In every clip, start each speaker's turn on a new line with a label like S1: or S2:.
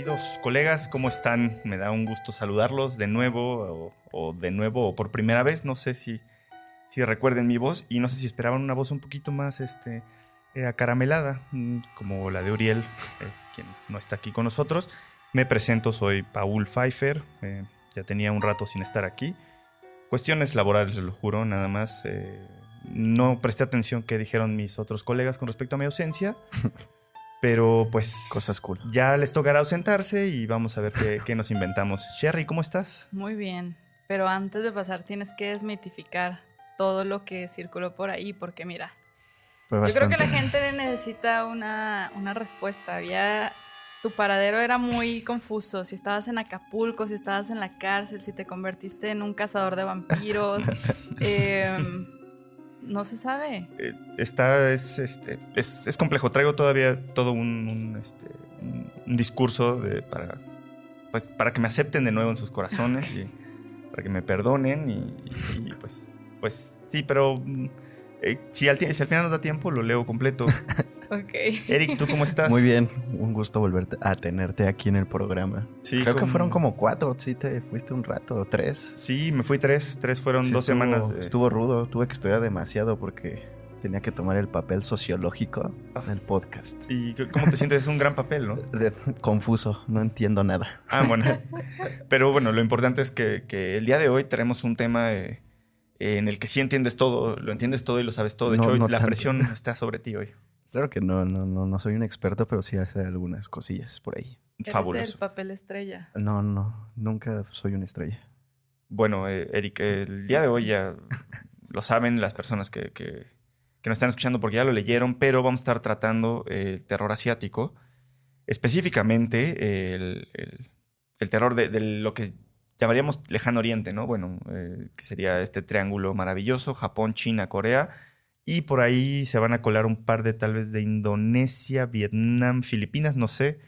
S1: Queridos colegas, ¿cómo están? Me da un gusto saludarlos de nuevo o, de nuevo o por primera vez. No sé si, si recuerden mi voz y no sé si esperaban una voz un poquito más este, eh, acaramelada, mm, como la de Uriel, eh, quien no está aquí con nosotros. Me presento, soy Paul Pfeiffer, eh, ya tenía un rato sin estar aquí. Cuestiones laborales, lo juro, nada más. no presté atención que dijeron mis otros colegas con respecto a mi ausencia. Pero pues.
S2: Cosas cool.
S1: Ya les tocará ausentarse y vamos a ver qué, nos inventamos. Sherry, ¿cómo estás?
S3: Muy bien. Pero antes de pasar, tienes que desmitificar todo lo que circuló por ahí, porque mira. Yo creo que la gente necesita una, una respuesta. Había. Tu paradero era muy confuso. Si estabas en Acapulco, si estabas en la cárcel, si te convertiste en un cazador de vampiros. eh, no se sabe.
S1: Eh, está, es, este, es, complejo. Traigo todavía todo un, este, discurso de, para, pues, para que me acepten de nuevo en sus corazones y para que me perdonen y, pues, pues sí, pero eh, si, al, si al final nos da tiempo lo leo completo.
S3: Ok.
S1: Eric, ¿tú cómo estás?
S2: Muy bien, un gusto volverte a tenerte aquí en el programa.
S1: Sí,
S2: Creo que fueron como cuatro, sí te fuiste un rato, o tres.
S1: Sí, me fui tres, tres fueron dos semanas.
S2: Estuvo rudo, tuve que estudiar demasiado porque tenía que tomar el papel sociológico ah. en el podcast.
S1: ¿Y cómo te sientes? Es un gran papel, ¿no?
S2: confuso, no entiendo nada.
S1: Ah, bueno. Pero bueno, lo importante es que, el día de hoy tenemos un tema eh, en el que sí entiendes todo, lo entiendes todo y lo sabes todo. De hecho, la presión está sobre ti hoy.
S2: Claro que no, no, no, no soy un experto, pero sí hace algunas cosillas por ahí.
S3: Fabuloso. el papel estrella?
S2: No, no, nunca soy una estrella.
S1: Bueno, eh, Eric, el día de hoy ya lo saben las personas que, que, nos están escuchando porque ya lo leyeron, pero vamos a estar tratando el terror asiático, específicamente el, terror de, lo que llamaríamos lejano oriente, ¿no? Bueno, eh, que sería este triángulo maravilloso, Japón, China, Corea y por ahí se van a colar un par de tal vez de Indonesia, Vietnam, Filipinas, no sé.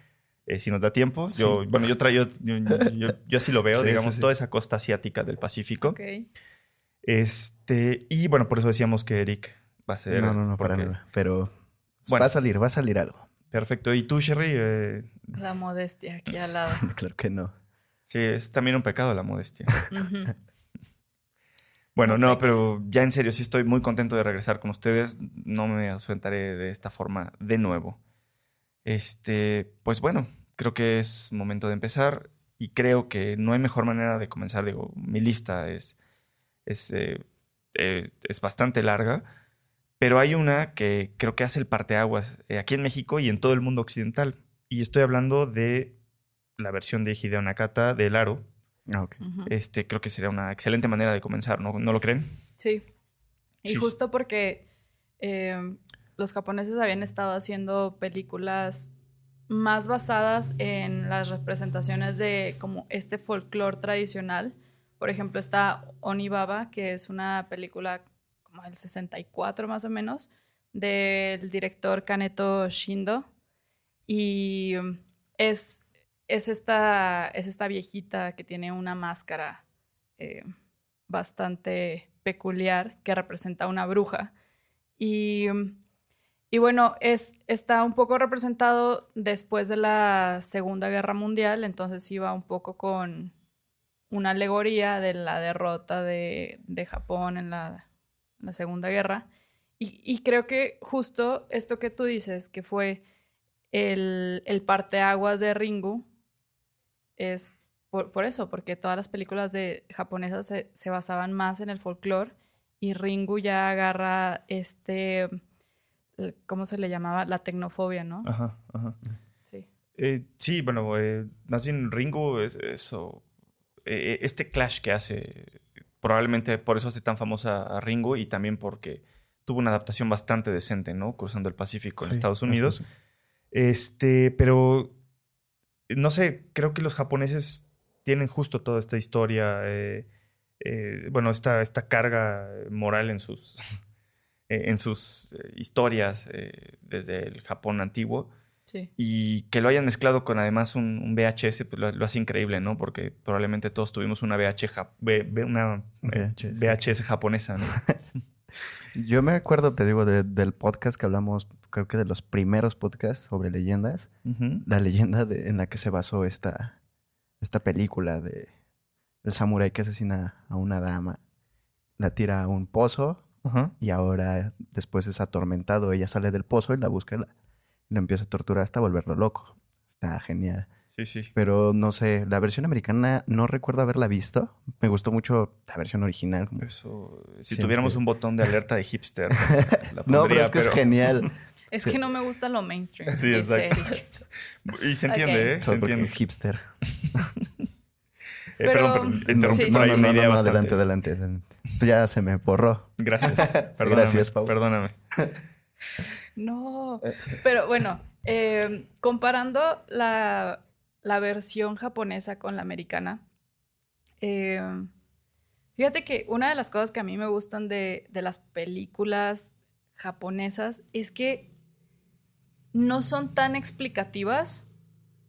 S1: Eh, si nos da tiempo. Yo, bueno, yo traigo, yo, así lo veo, digamos, toda esa costa asiática del Pacífico.
S3: Ok.
S1: Este, y bueno, por eso decíamos que Eric va a ser.
S2: No, no, no, para nada. Pero va a salir, va a salir algo.
S1: Perfecto. ¿Y tú, Sherry? Eh,
S3: la modestia aquí al lado.
S2: claro que no.
S1: Sí, es también un pecado la modestia. Bueno, no, pero ya en serio, sí estoy muy contento de regresar con ustedes. No me ausentaré de esta forma de nuevo. Este, pues bueno, creo que es momento de empezar y creo que no hay mejor manera de comenzar. Digo, mi lista es, es, eh, eh, es bastante larga, pero hay una que creo que hace el parteaguas eh, aquí en México y en todo el mundo occidental. Y estoy hablando de la versión de Hideo Nakata del Aro,
S2: Ah,
S1: este, creo que sería una excelente manera de comenzar, ¿no, ¿No lo creen?
S3: Sí. Y justo porque eh, los japoneses habían estado haciendo películas más basadas en las representaciones de como este folclore tradicional. Por ejemplo, está Onibaba, que es una película como del 64 más o menos, del director Kaneto Shindo. Y es es esta, es esta viejita que tiene una máscara eh, bastante peculiar que representa una bruja. Y, y, bueno, es, está un poco representado después de la Segunda Guerra Mundial, entonces iba un poco con una alegoría de la derrota de, de Japón en la, Segunda Guerra. Y, y, creo que justo esto que tú dices, que fue el, el parteaguas de Ringu, es por, eso, porque todas las películas de japonesas se, basaban más en el folclore y Ringu ya agarra este, ¿cómo se le llamaba? La tecnofobia, ¿no?
S1: Ajá, ajá.
S3: Sí.
S1: Eh, sí, bueno, eh, más bien Ringu es eso, eh, este clash que hace, probablemente por eso hace tan famosa a Ringu y también porque tuvo una adaptación bastante decente, ¿no? Cruzando el Pacífico en Estados Unidos. Este, pero no sé, creo que los japoneses tienen justo toda esta historia, eh, eh, bueno, esta, esta carga moral en sus, en sus eh, historias desde el Japón antiguo.
S3: Sí.
S1: Y que lo hayan mezclado con además un, VHS, pues lo, hace increíble, ¿no? Porque probablemente todos tuvimos una, VH, una VHS. japonesa, ¿no?
S2: Yo me acuerdo, te digo, del podcast que hablamos, creo que de los primeros podcasts sobre leyendas. La leyenda de, en la que se basó esta, esta película de el samurái que asesina a una dama. La tira a un pozo y ahora después es atormentado. Ella sale del pozo y la busca y la, empieza a torturar hasta volverlo loco. Está genial.
S1: Sí, sí.
S2: Pero no sé, la versión americana no recuerdo haberla visto. Me gustó mucho la versión original.
S1: Eso, si tuviéramos un botón de alerta de hipster.
S2: no, pero es que es genial.
S3: Es que no me gusta lo mainstream.
S1: Sí, exacto. y se entiende, ¿eh? Se entiende.
S2: Hipster.
S1: Eh, perdón, pero interrumpí por ahí
S2: no, no, adelante, adelante, adelante. Ya se me borró.
S1: Gracias. Perdóname, Gracias, Pau. Perdóname.
S3: No, pero bueno, eh, comparando la, la, versión japonesa con la americana, eh, fíjate que una de las cosas que a mí me gustan de, de las películas japonesas es que no son tan explicativas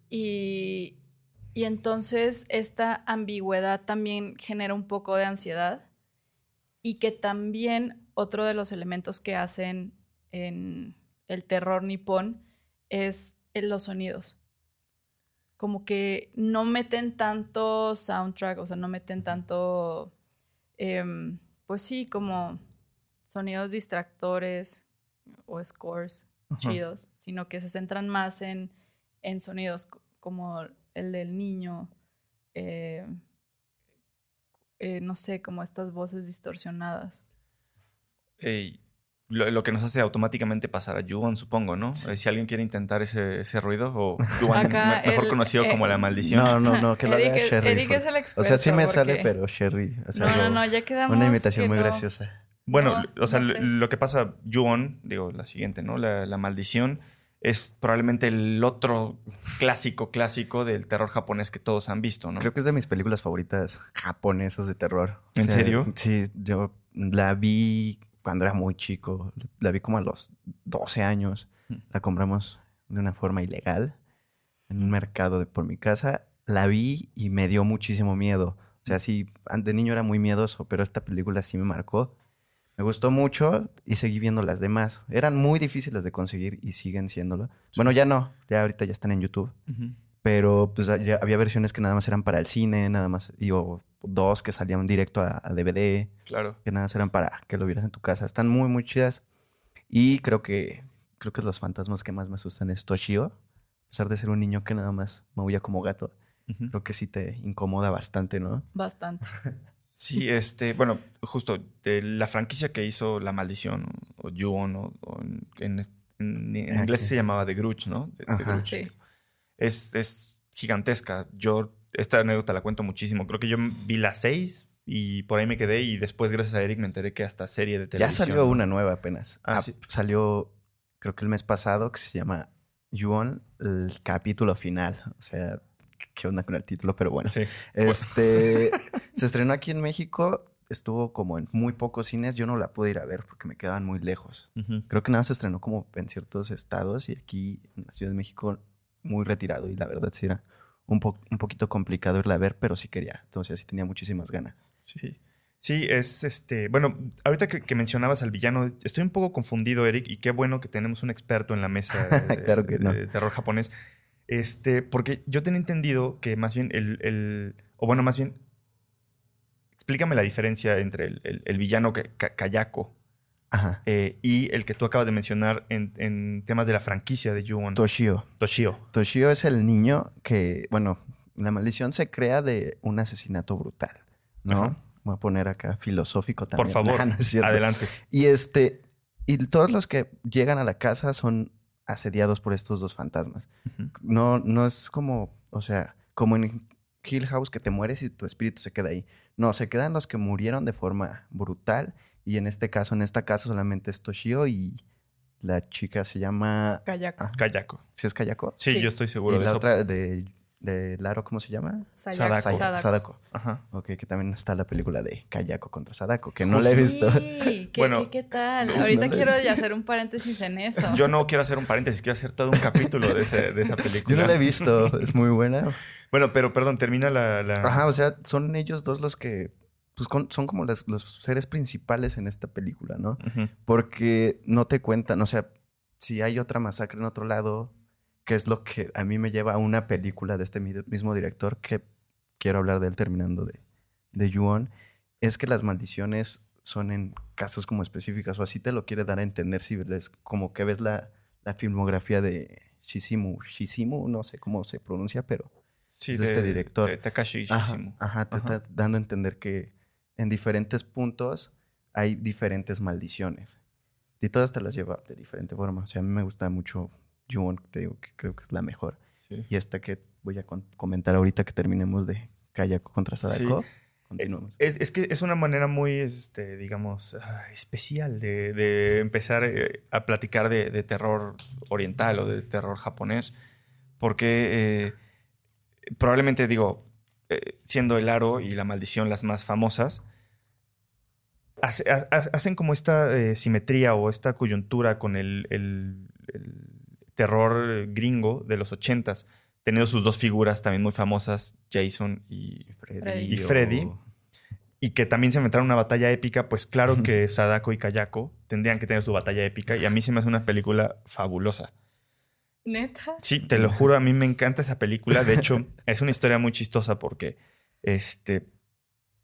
S3: y, y entonces esta ambigüedad también genera un poco de ansiedad y que también otro de los elementos que hacen en el terror nipón es en los sonidos. Como que no meten tanto soundtrack, o sea, no meten tanto, em, pues sí, como sonidos distractores o scores chidos, sino que se centran más en, en sonidos como el del niño, eh, eh, no sé, como estas voces distorsionadas.
S1: Lo, que nos hace automáticamente pasar a Yuan, supongo, ¿no? Eh, si alguien quiere intentar ese, ruido, o Yuan, mejor conocido como la maldición.
S2: No, no, no, que lo haga Sherry.
S3: Eric es el experto.
S2: O sea, sí me sale, pero Sherry.
S3: no, no, no, ya quedamos.
S2: Una imitación muy graciosa.
S1: Bueno, o sea, lo, que pasa, Yuon, digo, la siguiente, ¿no? la maldición es probablemente el otro clásico, clásico del terror japonés que todos han visto, ¿no?
S2: Creo que es de mis películas favoritas japonesas de terror.
S1: ¿En serio?
S2: Sí, yo la vi cuando era muy chico. La vi como a los 12 años. Mm. La compramos de una forma ilegal en un mercado de por mi casa. La vi y me dio muchísimo miedo. O sea, sí, de niño era muy miedoso, pero esta película sí me marcó. Me gustó mucho y seguí viendo las demás. Eran muy difíciles de conseguir y siguen siéndolo. Bueno, ya no, ya ahorita ya están en YouTube. Pero pues ya había versiones que nada más eran para el cine, nada más, y o dos que salían directo a, DVD.
S1: Claro.
S2: Que nada más eran para que lo vieras en tu casa. Están muy, muy chidas. Y creo que, creo que los fantasmas que más me asustan es Toshio. A pesar de ser un niño que nada más maulla como gato. Creo que sí te incomoda bastante, ¿no?
S3: Bastante.
S1: Sí, este, bueno, justo de la franquicia que hizo La Maldición o Ju-On, o, en, inglés se llamaba The Grudge, ¿no?
S3: Sí.
S1: Es, es gigantesca. Yo esta anécdota la cuento muchísimo. Creo que yo vi las seis y por ahí me quedé y después gracias a Eric me enteré que hasta serie de televisión.
S2: Ya salió una nueva apenas. Ah, ah Salió creo que el mes pasado que se llama Ju-On, el capítulo final. O sea, qué onda con el título, pero bueno.
S1: Sí.
S2: Este se estrenó aquí en México, estuvo como en muy pocos cines. Yo no la pude ir a ver porque me quedaban muy lejos. Creo que nada se estrenó como en ciertos estados y aquí en la Ciudad de México muy retirado y la verdad sí era un, un poquito complicado irla a ver, pero sí quería. Entonces sí tenía muchísimas ganas.
S1: Sí. Sí, es este. Bueno, ahorita que, mencionabas al villano, estoy un poco confundido, Eric, y qué bueno que tenemos un experto en la mesa
S2: claro que no.
S1: de terror japonés. Este, porque yo tenía entendido que más bien el, el o bueno, más bien, explícame la diferencia entre el, el, villano Kayako eh, y el que tú acabas de mencionar en, en temas de la franquicia de Ju-On.
S2: Toshio.
S1: Toshio.
S2: Toshio es el niño que, bueno, la maldición se crea de un asesinato brutal, ¿no? Voy a poner acá filosófico también.
S1: Por favor, adelante.
S2: Y este, y todos los que llegan a la casa son asediados por estos dos fantasmas. No, no es como, o sea, como en Hill House que te mueres y tu espíritu se queda ahí. No, se quedan los que murieron de forma brutal. Y en este caso, en esta casa solamente es Toshio y la chica se llama...
S3: Kayako.
S1: Kayako.
S2: ¿Sí es Kayako?
S1: Sí, yo estoy seguro
S2: y
S1: de
S2: la
S1: eso.
S2: otra de de Laro, ¿cómo se llama?
S3: Sadako.
S2: Sadako. Ajá. Ok, que también está la película de Kayako contra Sadako, que no la he visto.
S3: Sí, ¿Qué, bueno, ¿qué, tal? Ahorita quiero hacer un paréntesis en eso.
S1: Yo no quiero hacer un paréntesis, quiero hacer todo un capítulo de, esa película.
S2: Yo no la he visto, es muy buena.
S1: Bueno, pero perdón, termina la,
S2: Ajá, o sea, son ellos dos los que pues son como los seres principales en esta película, ¿no? Porque no te cuentan, o sea, si hay otra masacre en otro lado, que es lo que a mí me lleva a una película de este mismo director que quiero hablar de él terminando de, de Yuon, es que las maldiciones son en casos como específicas, o así te lo quiere dar a entender si ves, como que ves la, la filmografía de Shizimu, Shizimu, no sé cómo se pronuncia, pero
S1: sí, es de, este director. De Takashi.
S2: Ajá, te está dando a entender que en diferentes puntos hay diferentes maldiciones. Y todas te las lleva de diferente forma. O sea, a mí me gusta mucho Juon, te digo que creo que es la mejor. Y esta que voy a comentar ahorita que terminemos de Kayako contra Sadako.
S1: Continuamos. Es, que es una manera muy, este, digamos, ah, especial de, empezar eh, a platicar de, terror oriental o de terror japonés. Porque eh, probablemente, digo, eh, siendo el aro y la maldición las más famosas, hacen como esta simetría o esta coyuntura con el, terror gringo de los ochentas, teniendo sus dos figuras también muy famosas, Jason y Freddy. Y, Freddy, y que también se inventaron una batalla épica, pues claro que Sadako y Kayako tendrían que tener su batalla épica y a mí se me hace una película fabulosa.
S3: ¿Neta?
S1: Sí, te lo juro, a mí me encanta esa película. De hecho, es una historia muy chistosa porque este,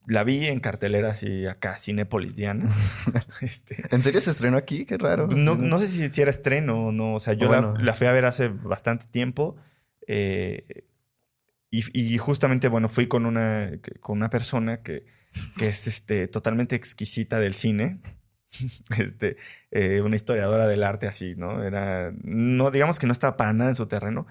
S1: la vi en carteleras y acá, Cinépolis Diana.
S2: Este, ¿En serio se estrenó aquí? Qué raro.
S1: No, no sé si, era estreno o no. O sea, yo la, fui a ver hace bastante tiempo. Eh, y, justamente, bueno, fui con una, con una persona que, que es este, totalmente exquisita del cine. este, eh, una historiadora del arte así, ¿no? Era, no, digamos que no estaba para nada en su terreno.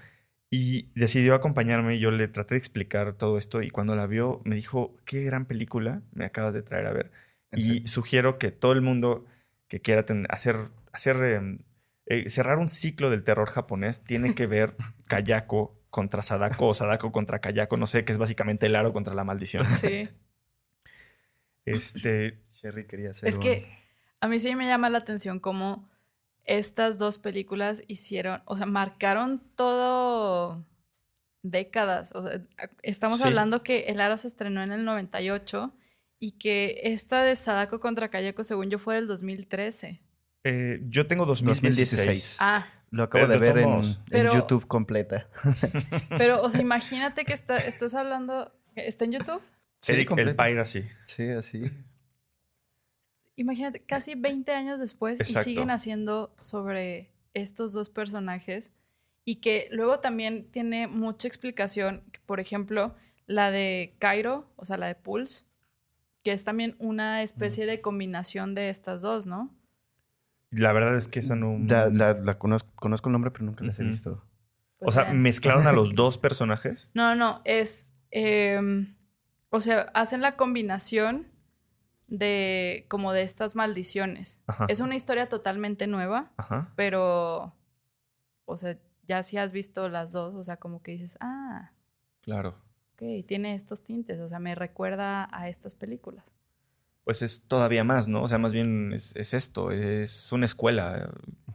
S1: Y decidió acompañarme y yo le traté de explicar todo esto y cuando la vio me dijo, qué gran película me acabas de traer a ver. Y sugiero que todo el mundo que quiera hacer, hacer em, eh, cerrar un ciclo del terror japonés tiene que ver Kayako contra Sadako o Sadako contra Kayako, no sé, que es básicamente el aro contra la maldición.
S3: Sí.
S1: Este...
S2: Sherry quería hacer
S3: Es que a mí sí me llama la atención cómo estas dos películas hicieron, o sea, marcaron todo décadas. O sea, estamos hablando que El Aro se estrenó en el 98 y que esta de Sadako contra Kayako, según yo, fue del 2013.
S1: Eh, yo tengo 2016.
S3: Ah.
S2: Lo acabo de ver en, YouTube completa.
S3: Pero, o sea, imagínate que estás hablando... ¿Está en YouTube?
S1: Sí, el Pyre así.
S2: Sí, así
S3: imagínate, casi 20 años después y siguen haciendo sobre estos dos personajes y que luego también tiene mucha explicación, por ejemplo, la de Cairo, o sea, la de Pulse, que es también una especie de combinación de estas dos, ¿no?
S1: La verdad es que esa no...
S2: La, conozco, el nombre, pero nunca las he visto.
S1: o sea, ¿mezclaron a los dos personajes?
S3: No, no, es... Em, o sea, hacen la combinación de como de estas maldiciones. Es una historia totalmente nueva, pero, o sea, ya si has visto las dos, o sea, como que dices, ah,
S1: claro.
S3: Ok, tiene estos tintes, o sea, me recuerda a estas películas.
S1: Pues es todavía más, ¿no? O sea, más bien es, esto, es una escuela.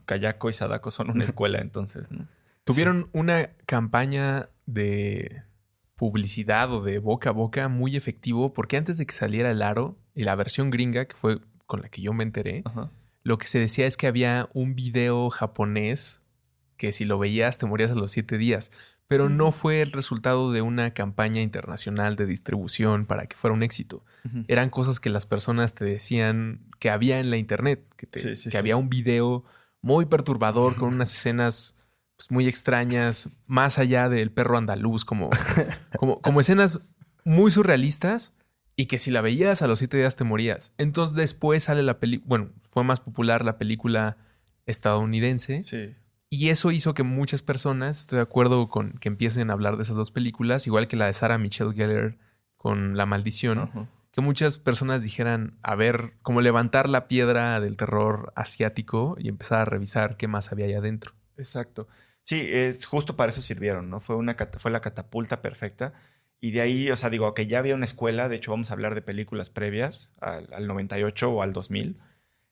S1: Kayako y Sadako son una escuela, entonces, ¿no?
S4: Tuvieron una campaña de publicidad o de boca a boca muy efectivo porque antes de que saliera el aro y la versión gringa, que fue con la que yo me enteré, lo que se decía es que había un video japonés que si lo veías te morías a los siete días, pero no fue el resultado de una campaña internacional de distribución para que fuera un éxito. Eran cosas que las personas te decían que había en la internet, que, que había un video muy perturbador con unas escenas pues, muy extrañas, más allá del perro andaluz, como, como, como escenas muy surrealistas y que si la veías a los siete días te morías. Entonces después sale la película, bueno, fue más popular la película estadounidense.
S1: Sí.
S4: Y eso hizo que muchas personas, estoy de acuerdo con que empiecen a hablar de esas dos películas, igual que la de Sarah Michelle Gellar con La Maldición, que muchas personas dijeran, a ver, cómo levantar la piedra del terror asiático y empezar a revisar qué más había ahí adentro.
S1: Exacto. Sí, es justo para eso sirvieron, ¿no? Fue, una, fue la catapulta perfecta. Y de ahí, o sea, digo, que ya había una escuela, de hecho vamos a hablar de películas previas, al, 98 o al 2000,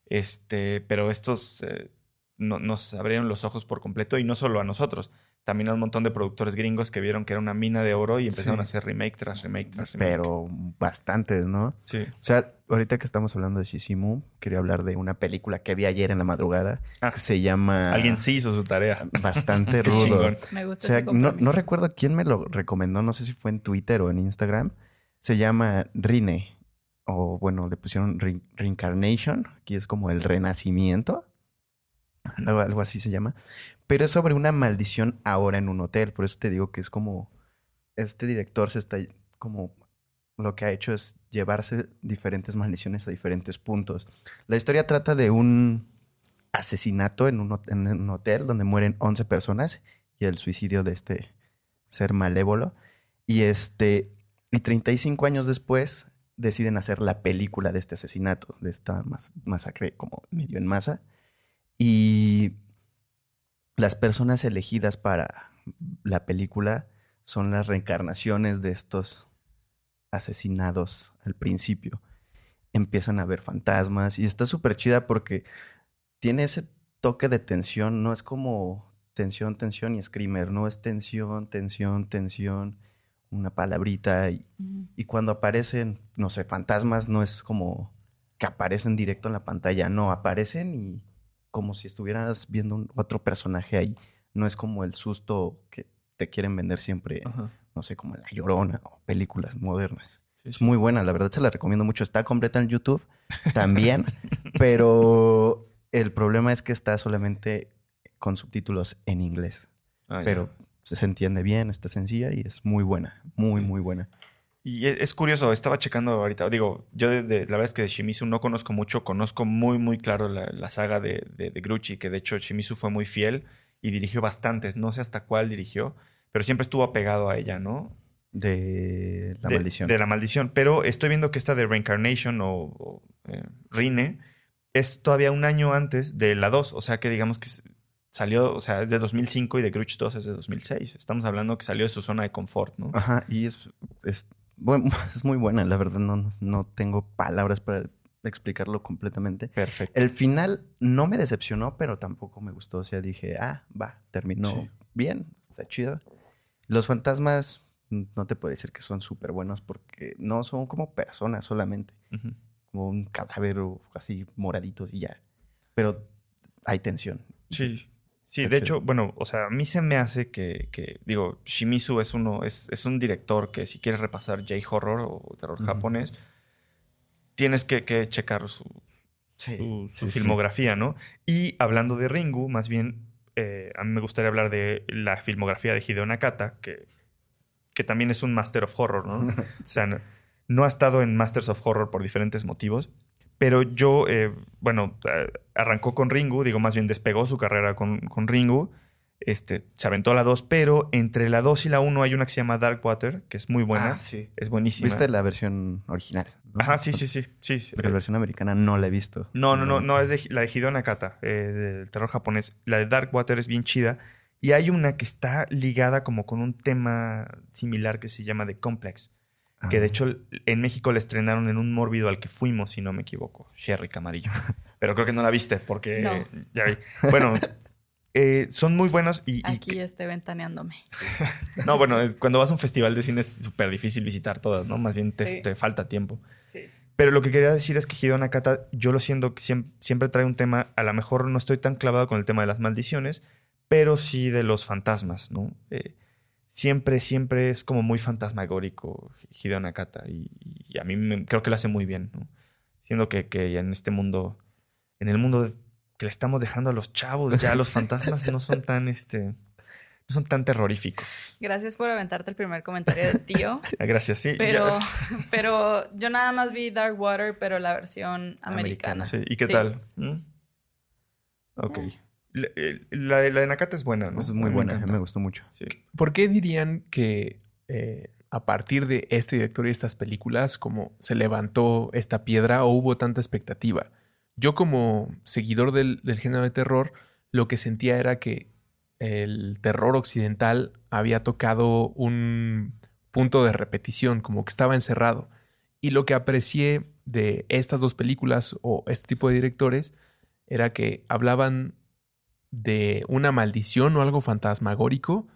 S1: este, pero estos eh, nos abrieron los ojos por completo y no solo a nosotros, también a un montón de productores gringos que vieron que era una mina de oro y empezaron a hacer remake tras remake tras remake.
S2: Pero bastantes, ¿no?
S1: Sí.
S2: O sea, ahorita que estamos hablando de Shishimu, quería hablar de una película que vi ayer en la madrugada
S1: Ah.
S2: que se llama...
S1: Alguien sí hizo su tarea.
S2: Bastante
S1: Qué
S2: rudo.
S1: chingón.
S3: Me gusta
S2: O sea,
S3: ese
S2: no, no recuerdo quién me lo recomendó, no sé si fue en Twitter o en Instagram. Se llama Rine, o bueno, le pusieron Re- Reincarnation, aquí es como el renacimiento, algo, algo así se llama. Pero es sobre una maldición ahora en un hotel, por eso te digo que es como, este director se está como, lo que ha hecho es llevarse diferentes maldiciones a diferentes puntos. La historia trata de un asesinato en un, hotel donde mueren 11 personas y el suicidio de este ser malévolo. Y este, y 35 años después deciden hacer la película de este asesinato, de esta mas- masacre como medio en masa. Y las personas elegidas para la película son las reencarnaciones de estos asesinados al principio. Empiezan a ver fantasmas y está súper chida porque tiene ese toque de tensión, no es como tensión, tensión y screamer, no es tensión, tensión, tensión, una palabrita y, y cuando aparecen, no sé, fantasmas, no es como que aparecen directo en la pantalla, no, aparecen y como si estuvieras viendo un- otro personaje ahí, no es como el susto que te quieren vender siempre,
S1: Ajá.
S2: no sé, como La Llorona o películas modernas.
S1: Sí,
S2: Es
S1: sí.
S2: muy buena, la verdad se la recomiendo mucho. Está completa en YouTube también, pero el problema es que está solamente con subtítulos en inglés.
S1: Ah.
S2: Pero se entiende bien, está sencilla y es muy buena, muy, muy buena.
S1: Y es, es curioso, estaba checando ahorita, digo, yo de, de- la verdad es que de Shimizu no conozco mucho, conozco muy, muy claro la, la saga de, de, de Grucci, que de hecho Shimizu fue muy fiel y dirigió bastantes, no sé hasta cuál dirigió, pero siempre estuvo apegado a ella, ¿no?
S2: De la maldición.
S1: De la maldición, pero estoy viendo que esta de Reincarnation o, o, eh, Rine es todavía un año antes de la 2, o sea que digamos que salió, o sea, es de 2005 y de Grudge 2 es de 2006. Estamos hablando que salió de su zona de confort, ¿no?
S2: Ajá, y es, es, bueno, es muy buena, la verdad no, no tengo palabras para explicarlo completamente.
S1: Perfecto.
S2: El final no me decepcionó, pero tampoco me gustó. O sea, dije, ah, va, terminó
S1: Sí.
S2: bien, está chido. Los fantasmas, no te puedo decir que son súper buenos porque no son como personas solamente, como un cadáver o así moraditos y ya. Pero hay tensión.
S1: Sí. Sí, de hecho, bueno, o sea, a mí se me hace que, que, digo, Shimizu es uno, es, es un director que si quieres repasar J-horror o terror japonés, tienes que, que checar su,
S2: Sí,
S1: su, su
S2: sí, sí.
S1: filmografía, ¿no? Y hablando de Ringu, más bien, eh, a mí me gustaría hablar de la filmografía de Hideo Nakata, que, que también es un Master of Horror, ¿no? O sea, no, no ha estado en Masters of Horror por diferentes motivos, pero yo, eh, bueno, eh, arrancó con Ringu, digo, más bien despegó su carrera con, con Ringu, este, se aventó a la 2, pero entre la 2 y la 1 hay una que se llama Darkwater, que es muy buena,
S2: Ah, sí.
S1: es buenísima.
S2: ¿Viste la versión original? no?
S1: Ajá, sí, sí, sí, sí.
S2: la versión americana no la he visto.
S1: No, no, no, no, es de, la de Hideo Nakata, eh, del terror japonés. La de Darkwater es bien chida. Y hay una que está ligada como con un tema similar que se llama The Complex. Que de
S2: Ah.
S1: hecho en México la estrenaron en un mórbido al que fuimos, si no me equivoco. Sherry Camarillo. Pero creo que no la viste porque
S3: No.
S1: ya vi. Bueno, eh, son muy buenas y, y
S3: Aquí esté ventaneándome.
S1: no, bueno, es- cuando vas a un festival de cine es súper difícil visitar todas, ¿no? Más bien te,
S3: Sí.
S1: te falta tiempo.
S3: Sí.
S1: Pero lo que quería decir es que Hideo Nakata, yo lo siento que siem- siempre, trae un tema, a lo mejor no estoy tan clavado con el tema de las maldiciones, pero sí de los fantasmas, ¿no? Eh, siempre, siempre es como muy fantasmagórico Hideo Nakata y, y a mí me- creo que lo hace muy bien, ¿no? Siendo que, que en este mundo, en el mundo que le estamos dejando a los chavos, ya los fantasmas no son tan, este, no son tan terroríficos.
S3: Gracias por aventarte el primer comentario de tío.
S1: Ah, Gracias, sí.
S3: Pero,
S1: ya-
S3: pero yo nada más vi Dark Water, pero la versión americana.
S2: Americana.
S1: Sí, ¿y qué
S3: Sí.
S1: tal? ¿Mm? Ok. La, el- la de, la de Nakata es buena, ¿no?
S2: Es muy buena, me gustó mucho.
S1: Sí.
S4: ¿Por qué dirían que eh, a partir de este director y estas películas, como se levantó esta piedra o hubo tanta expectativa? Yo como seguidor del, del género de terror, lo que sentía era que el terror occidental había tocado un punto de repetición, como que estaba encerrado. Y lo que aprecié de estas dos películas o este tipo de directores era que hablaban de una maldición o algo fantasmagórico,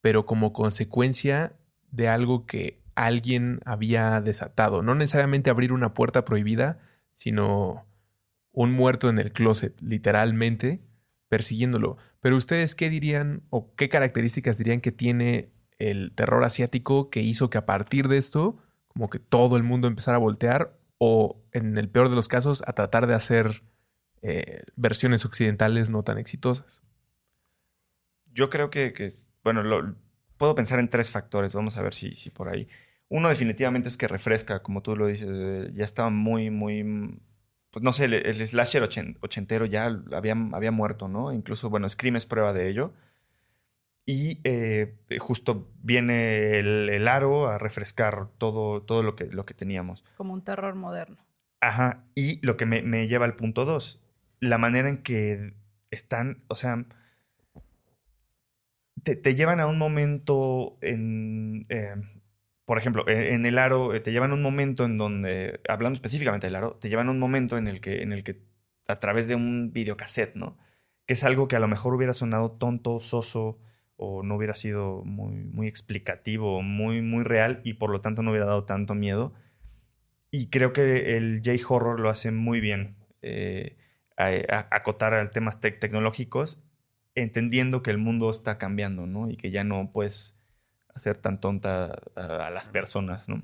S4: pero como consecuencia de algo que alguien había desatado. No necesariamente abrir una puerta prohibida, sino un muerto en el closet, literalmente, persiguiéndolo. Pero ustedes, ¿qué dirían o qué características dirían que tiene el terror asiático que hizo que a partir de esto, como que todo el mundo empezara a voltear o, en el peor de los casos, a tratar de hacer eh, versiones occidentales no tan exitosas?
S1: Yo creo que, que bueno, lo, puedo pensar en tres factores, vamos a ver si, si por ahí. Uno definitivamente es que refresca, como tú lo dices, eh, ya estaba muy, muy, pues no sé, el, slasher ochentero ya había, había muerto, ¿no? Incluso, bueno, Scream es prueba de ello. Y eh, justo viene el, aro a refrescar todo, todo lo, que, lo que teníamos.
S3: Como un terror moderno.
S1: Ajá, y lo que me, me lleva al punto dos, la manera en que están, o sea, te, llevan a un momento en, eh, por ejemplo, e, en el aro, eh, te llevan a un momento en donde, hablando específicamente del aro, te llevan a un momento en el que, en el que a través de un videocassette, ¿no? Que es algo que a lo mejor hubiera sonado tonto, soso, o no hubiera sido muy, muy explicativo, muy, muy real, y por lo tanto no hubiera dado tanto miedo. Y creo que el J-Horror lo hace muy bien. Eh, acotar a temas tecnológicos entendiendo que el mundo está cambiando, ¿no? Y que ya no puedes hacer tan tonta a, las personas, ¿no?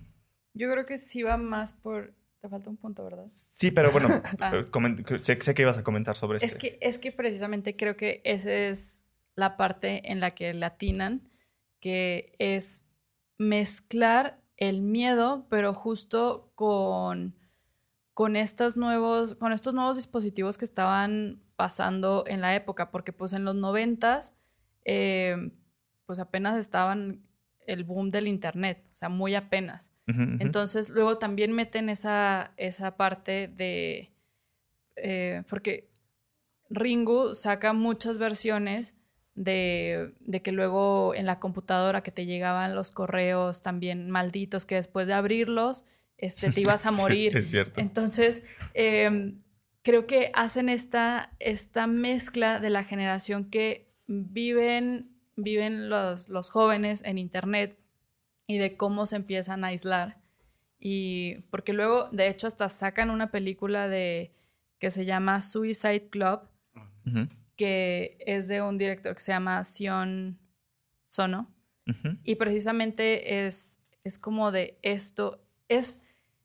S3: Yo creo que sí va más por... Te falta un punto, ¿verdad?
S1: Sí, pero bueno, ah. eh, sé, que ibas a comentar sobre eso.
S3: Es este. que, es que precisamente creo que esa es la parte en la que latinan, que es mezclar el miedo, pero justo con, con, estas nuevos, con estos nuevos dispositivos que estaban pasando en la época, porque pues en los noventas, eh, pues apenas estaban el boom del internet, o sea, muy apenas. Entonces, luego también meten esa, esa parte de, eh, porque Ringu saca muchas versiones de, de, que luego en la computadora que te llegaban los correos también malditos, que después de abrirlos, este, te ibas a morir.
S1: es cierto.
S3: Entonces, eh, creo que hacen esta, esta mezcla de la generación que viven, viven los, los jóvenes en Internet y de cómo se empiezan a aislar. Y porque luego, de hecho, hasta sacan una película de que se llama Suicide Club, que es de un director que se llama Sion Sono. Y precisamente es, es como de esto, es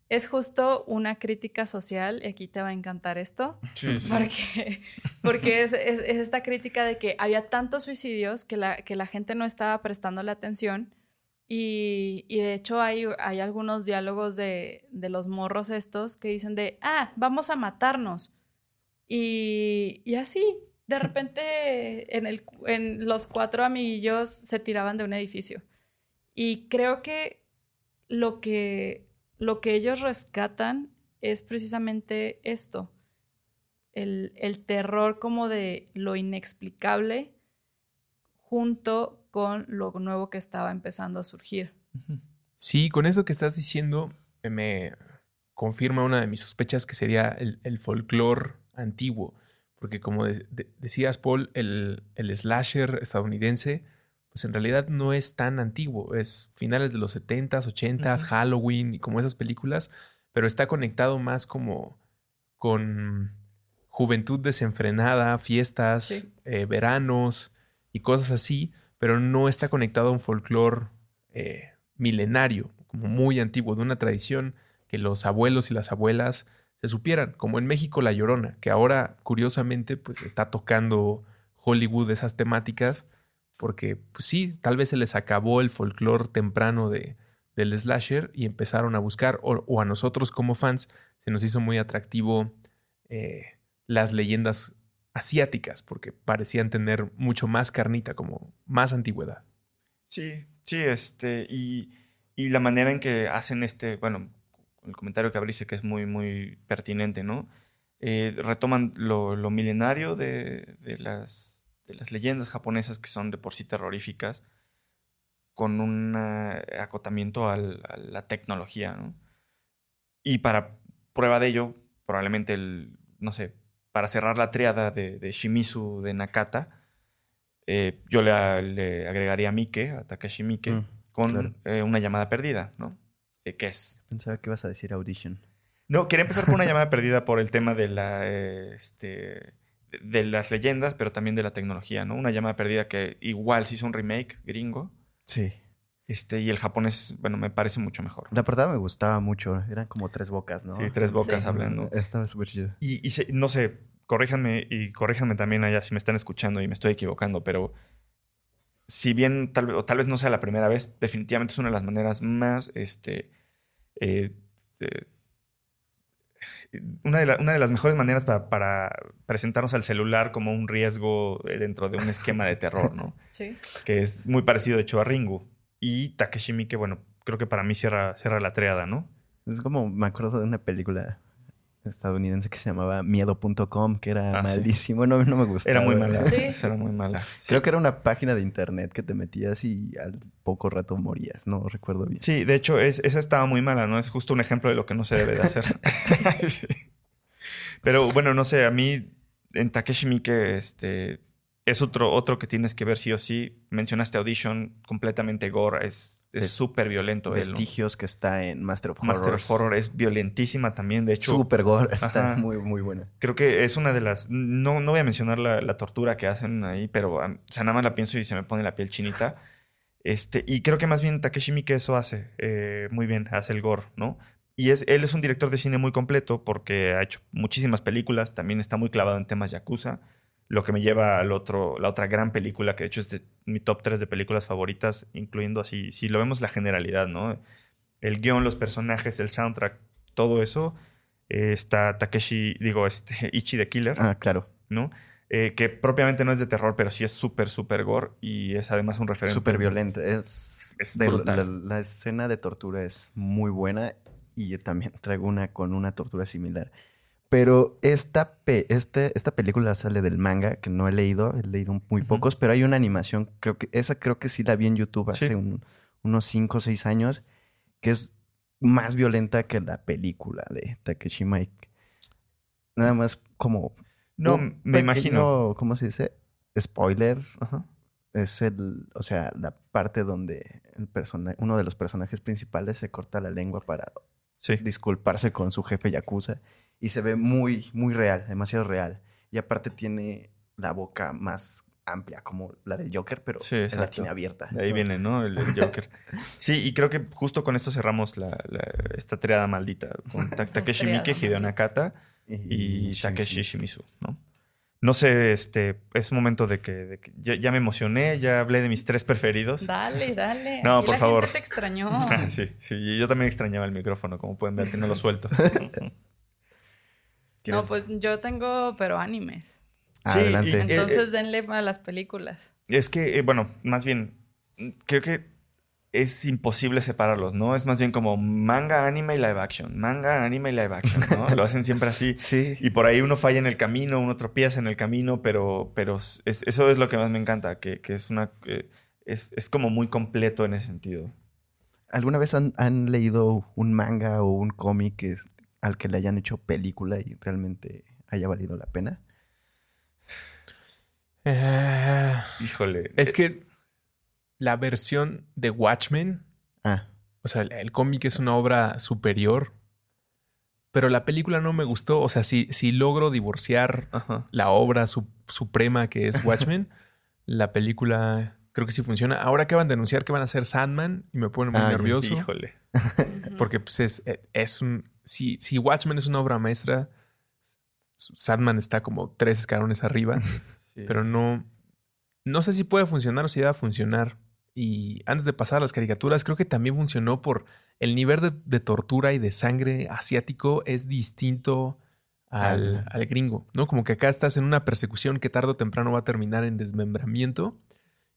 S3: es justo una crítica social, y aquí te va a encantar esto, sí, sí. porque, porque es, esta crítica de que había tantos suicidios que la, que la gente no estaba prestando la atención y, de hecho hay, hay algunos diálogos de, los morros estos que dicen de, ah, vamos a matarnos. Y, y así, de repente en, el, en los cuatro amiguillos se tiraban de un edificio. Y creo que lo que lo que ellos rescatan es precisamente esto, el, terror como de lo inexplicable junto con lo nuevo que estaba empezando a surgir.
S4: Sí, con eso que estás diciendo me confirma una de mis sospechas que sería el, folclore antiguo, porque como decías Paul, el slasher estadounidense pues en realidad no es tan antiguo, es finales de los 70s, 80s, Halloween y como esas películas, pero está conectado más como con juventud desenfrenada, fiestas, eh, veranos y cosas así, pero no está conectado a un folclore eh, milenario, como muy antiguo, de una tradición que los abuelos y las abuelas se supieran, como en México La Llorona, que ahora curiosamente pues está tocando Hollywood esas temáticas porque pues sí, tal vez se les acabó el folclore temprano de, del slasher y empezaron a buscar, o, a nosotros como fans se nos hizo muy atractivo eh, las leyendas asiáticas, porque parecían tener mucho más carnita, como más antigüedad.
S1: Sí, sí, este, y, y la manera en que hacen este, bueno, el comentario que abriste que es muy, muy pertinente, ¿no? Eh, retoman lo, lo milenario de, de las de las leyendas japonesas que son de por sí terroríficas, con un acotamiento a la tecnología, ¿no? Y para prueba de ello, probablemente el, no sé, para cerrar la triada de, Shimizu de Nakata, eh, yo le, agregaría a Mike, a Takashi Mike, mm, con eh, una llamada perdida, ¿no? Eh, ¿Qué es?
S2: Pensaba que ibas a decir Audition.
S1: No, quería empezar con una llamada perdida por el tema de la, este, de las leyendas, pero también de la tecnología, ¿no? Una llamada perdida que igual se hizo un remake gringo.
S2: Sí.
S1: Este, y el japonés, bueno, me parece mucho mejor.
S2: La portada me gustaba mucho. Eran como tres bocas, ¿no?
S1: Sí, tres bocas hablando.
S2: Estaba súper chido.
S1: Y, y no sé, corríjanme y corríjanme también allá si me están escuchando y me estoy equivocando, pero si bien tal, o tal vez no sea la primera vez, definitivamente es una de las maneras más, este, eh, eh, una, de una, de las mejores maneras para, para, presentarnos al celular como un riesgo eh, dentro de un esquema de terror, ¿no?
S3: Sí.
S1: Que es muy parecido, de hecho, a Ringu. Y Takeshi que bueno, creo que para mí cierra, cierra la triada, ¿no?
S2: Es como, me acuerdo de una película estadounidense que se llamaba miedo.com, que era ah, malísimo, no, me gustaba.
S1: Era muy mala. Sí. Era muy mala.
S2: Creo que era una página de internet que te metías y al poco rato morías, no recuerdo bien.
S1: Sí, de hecho, es, esa estaba muy mala, ¿no? Es justo un ejemplo de lo que no se debe de hacer. Pero bueno, no sé, a mí en Takeshi Miike, este, es otro, otro que tienes que ver sí o sí. Mencionaste Audition, completamente gore, es es súper violento.
S2: Vestigios que está en Master of
S1: Horror. Master of Horror es violentísima también, de hecho.
S2: Súper gore, está muy, muy buena.
S1: Creo que es una de las... No, no voy a mencionar la, tortura que hacen ahí, pero o sea, nada más la pienso y se me pone la piel chinita. Este, y creo que más bien Takeshi Miike eso hace eh, muy bien, hace el gore, ¿no? Y es, él es un director de cine muy completo porque ha hecho muchísimas películas, también está muy clavado en temas yakuza. Lo que me lleva al otro, la otra gran película, que de hecho es de mi top 3 de películas favoritas, incluyendo así, si lo vemos la generalidad, ¿no? El guion, los personajes, el soundtrack, todo eso, eh, está Takeshi, digo, este, Ichi the Killer.
S2: Ah, claro.
S1: ¿No? Eh, que propiamente no es de terror, pero sí es súper, súper gore y es además un referente.
S2: Súper violento. Es, es la, la, escena de tortura es muy buena y también traigo una con una tortura similar. Pero esta, este, esta película sale del manga, que no he leído, he leído muy pocos, pero hay una animación, creo que esa creo que sí la vi en YouTube hace unos 5 o 6 años, que es más violenta que la película de Takeshi Mike. Nada más como...
S1: No, me imagino.
S2: ¿Cómo se dice? Spoiler. Es el, o sea, la parte donde el uno de los personajes principales se corta la lengua para disculparse con su jefe Yakuza y se ve muy, muy real, demasiado real. Y aparte tiene la boca más amplia, como la del Joker, pero la tiene abierta.
S1: De ahí viene, ¿no? El, Joker. sí, y creo que justo con esto cerramos la, esta triada maldita, con Takeshi Miike, Hideo Nakata y, Takeshi Shimizu, ¿no? No sé, este, es momento de que, ya, me emocioné, ya hablé de mis tres preferidos.
S3: Dale, dale.
S1: No, por favor.
S3: Gente te extrañó.
S1: sí, sí, yo también extrañaba el micrófono, como pueden ver, que no lo suelto.
S3: No, pues yo tengo, pero animes.
S1: Sí,
S3: Adelante. entonces denle a las películas.
S1: Es que, eh, bueno, más bien, creo que es imposible separarlos, ¿no? Es más bien como manga, anime y live action. Manga, anime y live action, ¿no? Lo hacen siempre así.
S2: Sí.
S1: Y por ahí uno falla en el camino, uno tropieza en el camino, pero, pero eso es lo que más me encanta, que, es una... es, es, como muy completo en ese sentido.
S2: ¿Alguna vez han, han leído un manga o un cómic que al que le hayan hecho película y realmente haya valido la pena?
S4: Eh,
S1: Híjole.
S4: Es eh, que la versión de Watchmen,
S2: ah.
S4: o sea, el, cómic es una obra superior, pero la película no me gustó. O sea, si, si logro divorciar la obra suprema que es Watchmen, la película creo que sí funciona. Ahora acaban de anunciar que van a hacer Sandman y me pone muy nervioso.
S1: Híjole.
S4: Porque pues, es, es un si, si Watchmen es una obra maestra, Sandman está como tres escalones arriba, pero no, no sé si puede funcionar o si va a funcionar. Y antes de pasar a las caricaturas, creo que también funcionó por el nivel de, tortura y de sangre asiático es distinto al, al, gringo, ¿no? Como que acá estás en una persecución que tarde o temprano va a terminar en desmembramiento.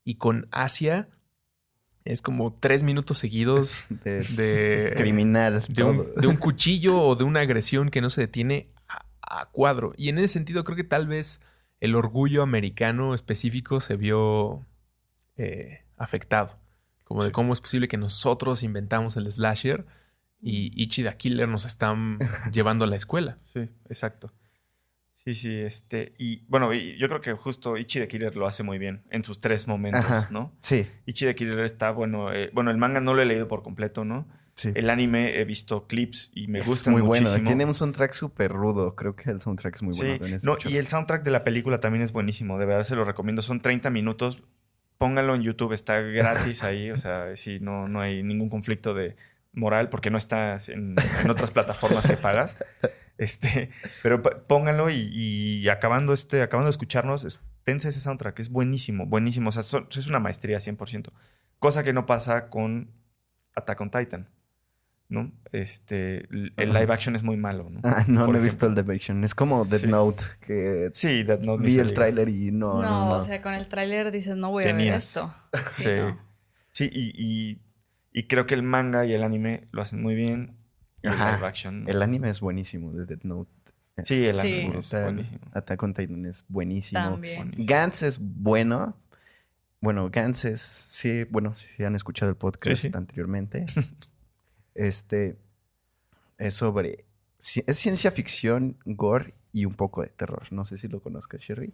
S4: Y con Asia es como tres minutos seguidos de,
S2: criminal.
S4: De un, cuchillo o de una agresión que no se detiene a, cuadro. Y en ese sentido creo que tal vez el orgullo americano específico se vio eh, afectado. Como de cómo es posible que nosotros inventamos el slasher y Ichi the Killer nos están llevando a la escuela.
S1: Sí, exacto. Sí, sí, este, y bueno, yo creo que justo Ichi de Killer lo hace muy bien en sus tres momentos, ¿no?
S2: Sí.
S1: Ichi de Killer está bueno, eh, bueno, el manga no lo he leído por completo, ¿no? Sí. El anime he visto clips y me gusta muy muchísimo. bueno.
S2: Tiene un soundtrack súper rudo. Creo que el soundtrack es muy bueno.
S1: no, y el soundtrack de la película también es buenísimo. De verdad se lo recomiendo. Son 30 minutos. Pónganlo en YouTube. Está gratis ahí. O sea, sí, no, no hay ningún conflicto de moral porque no está en, en otras plataformas que pagas. Este, pero pónganlo y, acabando, este, acabando de escucharnos, pense ese soundtrack, es buenísimo, buenísimo. O sea, es una maestría 100%. Cosa que no pasa con Attack on Titan. ¿no? Este, el live action es muy malo, ¿no?
S2: Ah, no, no he visto el live action. Es como Dead Note, que
S1: sí, Dead Note
S2: vi el tráiler y no,
S3: no, o sea, con el tráiler dices, no voy a ver esto.
S1: Sí, sí, y, y, creo que el manga y el anime lo hacen muy bien.
S2: El anime es buenísimo de Death Note.
S1: Sí, el anime es
S2: buenísimo. Attack on Titan es buenísimo. Gantz es bueno. Bueno, Gantz es... Sí, bueno, si han escuchado el podcast anteriormente. este... Es sobre... Es ciencia ficción, gore y un poco de terror. No sé si lo conozcas, Sherry.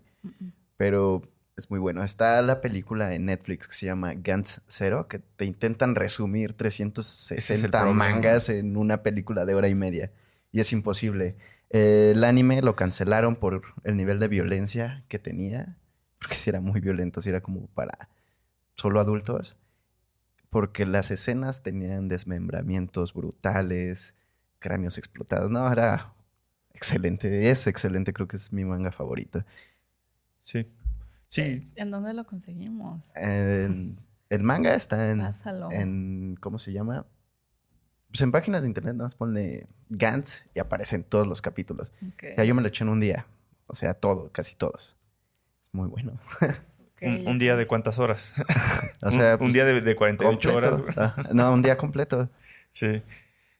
S2: Pero es muy bueno. Está la película en Netflix que se llama Gantz Zero, que te intentan resumir 360 mangas en una película de hora y media. Y es imposible. el anime lo cancelaron por el nivel de violencia que tenía. Porque si era muy violento, si era como para solo adultos. Porque las escenas tenían desmembramientos brutales, cráneos explotados. No, era excelente. Es excelente, creo que es mi manga favorito.
S1: Sí. Sí.
S3: ¿En dónde lo conseguimos?
S2: el manga está en, en. ¿Cómo se llama? Pues en páginas de internet nada más ponle Gantz y aparecen todos los capítulos. O sea, yo me lo eché en un día. O sea, todo, casi todos. Es muy bueno.
S1: un, día de cuántas horas? o sea, un, pues, día de, de 48 horas.
S2: Ah, no, un día completo.
S1: Sí.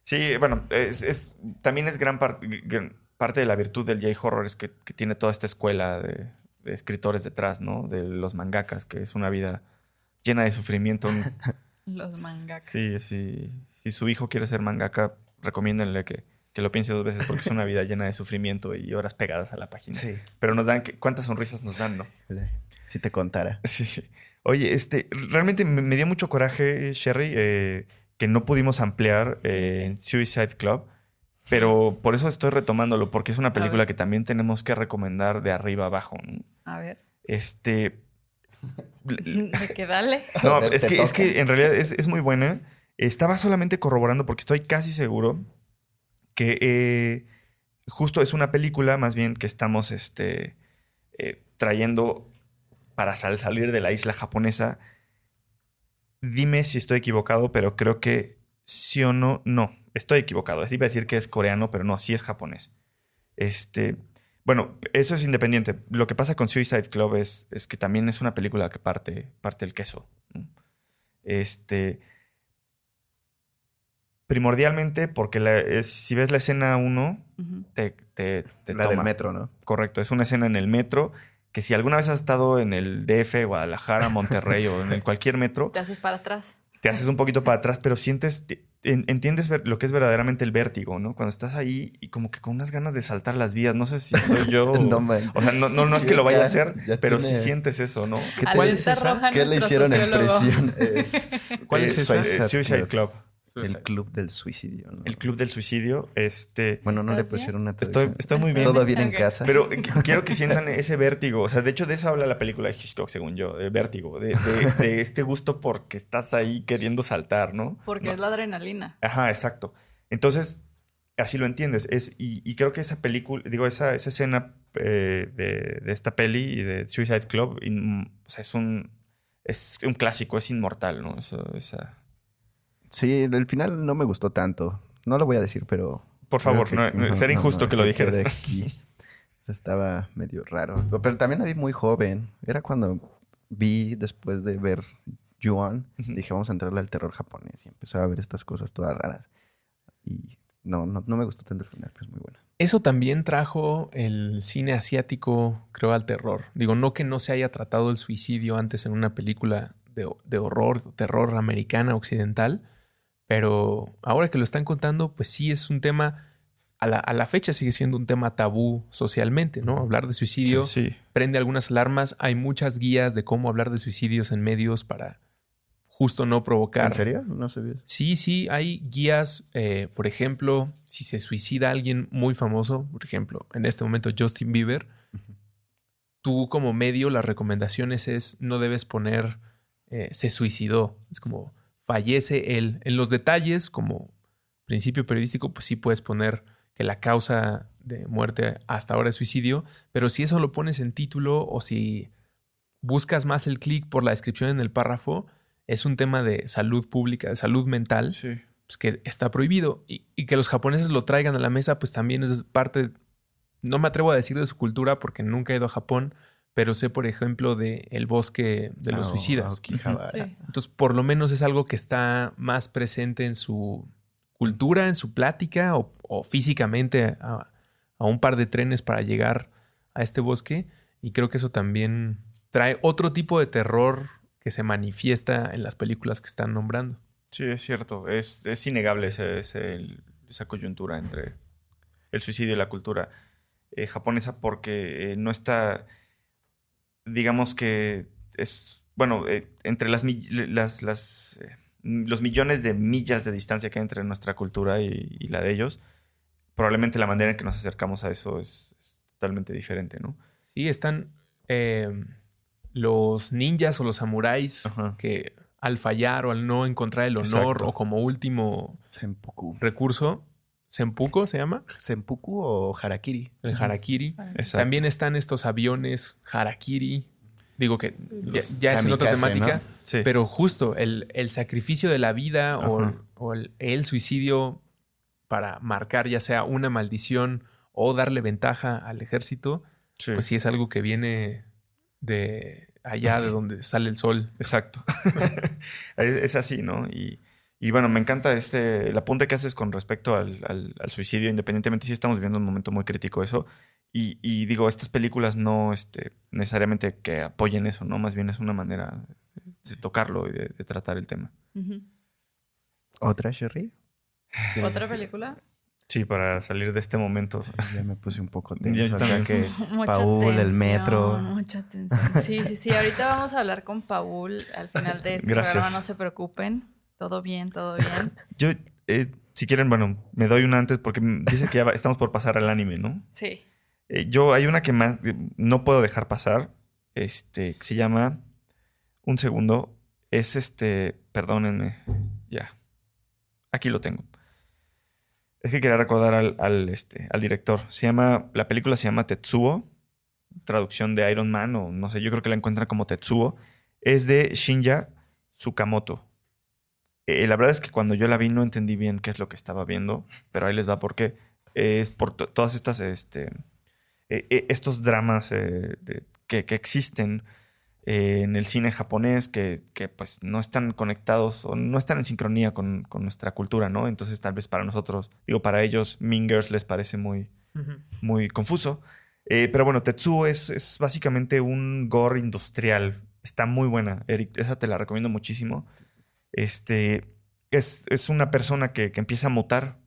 S1: Sí, bueno, es, también es gran, parte de la virtud del J-Horror es que tiene toda esta escuela de, de escritores detrás, ¿no? De los mangakas, que es una vida llena de sufrimiento.
S3: los mangakas.
S1: Sí, sí. Si su hijo quiere ser mangaka, recomiéndenle que, que, lo piense dos veces porque es una vida llena de sufrimiento y horas pegadas a la página. Sí. Pero nos dan, ¿cuántas sonrisas nos dan, no?
S2: Si te contara.
S1: Sí. Oye, este, realmente me, dio mucho coraje, Sherry, eh, que no pudimos ampliar eh, Suicide Club. Pero por eso estoy retomándolo, porque es una película que también tenemos que recomendar de arriba abajo.
S3: A ver.
S1: Este.
S3: que dale.
S1: No, es que, es que en realidad es, muy buena. Estaba solamente corroborando porque estoy casi seguro que eh, justo es una película, más bien que estamos este, eh, trayendo para salir de la isla japonesa. Dime si estoy equivocado, pero creo que sí o no, no Estoy equivocado. Iba a decir que es coreano, pero no, sí es japonés. Este, bueno, eso es independiente. Lo que pasa con Suicide Club es, es que también es una película que parte, parte el queso. Este. Primordialmente, porque si ves la escena 1, te, te,
S2: La del metro, ¿no?
S1: Correcto, es una escena en el metro que si alguna vez has estado en el DF, Guadalajara, Monterrey o en cualquier metro.
S3: Te haces para atrás.
S1: Te haces un poquito para atrás, pero sientes entiendes lo que es verdaderamente el vértigo, ¿no? Cuando estás ahí y como que con unas ganas de saltar las vías, no sé si soy yo. no, o sea, no, no, es que lo vaya a hacer, pero si sientes eso, ¿no?
S3: ¿Qué, ¿Cuál es esa?
S2: ¿Qué le hicieron en prisión?
S1: ¿Cuál es, esa? Suicide Club.
S2: El club del suicidio.
S1: El club del suicidio. Este.
S2: Bueno, no le pusieron una
S1: estoy, estoy, muy bien.
S2: Todo bien en casa.
S1: Pero quiero que sientan ese vértigo. O sea, de hecho, de eso habla la película de Hitchcock, según yo. De vértigo. De, este gusto porque estás ahí queriendo saltar, ¿no?
S3: Porque es la adrenalina.
S1: Ajá, exacto. Entonces, así lo entiendes. Es, y, creo que esa película, digo, esa, esa escena eh, de, esta peli y de Suicide Club, o sea, es un, es un clásico, es inmortal, ¿no? Eso, esa
S2: Sí, el final no me gustó tanto. No lo voy a decir, pero...
S1: Por favor, no, sería injusto que lo dijeras.
S2: Estaba medio raro. Pero también la vi muy joven. Era cuando vi, después de ver Yuan, dije, vamos a entrarle al terror japonés. Y empecé a ver estas cosas todas raras. Y no, no, me gustó tanto el final, pero es muy bueno.
S4: Eso también trajo el cine asiático, creo, al terror. Digo, no que no se haya tratado el suicidio antes en una película de, de horror, terror americana, occidental, pero ahora que lo están contando, pues sí es un tema a la, fecha sigue siendo un tema tabú socialmente, ¿no? Hablar de suicidio prende algunas alarmas. Hay muchas guías de cómo hablar de suicidios en medios para justo no provocar.
S2: ¿En serio? No sabía.
S4: Sí, sí, hay guías, eh, por ejemplo, si se suicida alguien muy famoso, por ejemplo, en este momento Justin Bieber, tú como medio las recomendaciones es no debes poner eh, se suicidó, es como fallece él. En los detalles, como principio periodístico, pues sí puedes poner que la causa de muerte hasta ahora es suicidio, pero si eso lo pones en título o si buscas más el clic por la descripción en el párrafo, es un tema de salud pública, de salud mental, pues que está prohibido. Y, que los japoneses lo traigan a la mesa, pues también es parte, no me atrevo a decir de su cultura porque nunca he ido a Japón, pero sé, por ejemplo, de el bosque de los ah, suicidas. Entonces, por lo menos es algo que está más presente en su cultura, en su plática o, físicamente a, a, un par de trenes para llegar a este bosque. Y creo que eso también trae otro tipo de terror que se manifiesta en las películas que están nombrando.
S1: Sí, es cierto. Es, es innegable esa coyuntura entre el suicidio y la cultura eh, japonesa porque eh, no está, digamos que es, bueno, eh, entre las, las, las los millones de millas de distancia que hay entre nuestra cultura y, la de ellos, probablemente la manera en que nos acercamos a eso es, totalmente diferente, ¿no?
S4: Sí, están los ninjas o los samuráis que al fallar o al no encontrar el honor o como último recurso, ¿Sempuku se llama?
S2: ¿Sempuku o Harakiri?
S4: El Harakiri. También están estos aviones Harakiri. Digo que ya, es en otra temática. Pero justo el, sacrificio de la vida o, el, suicidio para marcar ya sea una maldición o darle ventaja al ejército, pues sí es algo que viene de allá de donde sale el sol.
S1: Exacto. es, así, ¿no? Y, y, bueno, me encanta este, el apunte que haces con respecto al, al, suicidio, independientemente si estamos viviendo un momento muy crítico eso. Y, y, digo, estas películas no este, necesariamente que apoyen eso, ¿no? Más bien es una manera de tocarlo y de, tratar el tema.
S2: ¿Otra, Sherry?
S3: ¿Otra película?
S1: Sí, para salir de este momento.
S2: ya me puse un poco tenso. que Paul, el metro.
S3: Mucha atención. Sí, sí, sí. Ahorita vamos a hablar con Paul al final de este programa. No se preocupen. Todo bien, todo bien.
S1: Yo, eh, si quieren, bueno, me doy una antes porque dice que ya estamos por pasar al anime, ¿no?
S3: Sí.
S1: Eh, yo, hay una que más no puedo dejar pasar. Este, que se llama. Un segundo. Es este. Perdónenme. Ya. Aquí lo tengo. Es que quería recordar al, este, al director. Se llama, la película se llama Tetsuo, traducción de Iron Man, o no sé, yo creo que la encuentran como Tetsuo. Es de Shinja Tsukamoto. Eh, la verdad es que cuando yo la vi no entendí bien qué es lo que estaba viendo, pero ahí les va porque es por todas estas, este, eh, eh, estos dramas que, que, existen eh, en el cine japonés que, que, pues no están conectados o no están en sincronía con, con, nuestra cultura, ¿no? Entonces tal vez para nosotros, digo, para ellos Mingers les parece muy, muy confuso. Eh, pero bueno, Tetsuo es, es, básicamente un gore industrial. Está muy buena, Eric. Esa te la recomiendo muchísimo. Este, es, es una persona que, que empieza a mutar,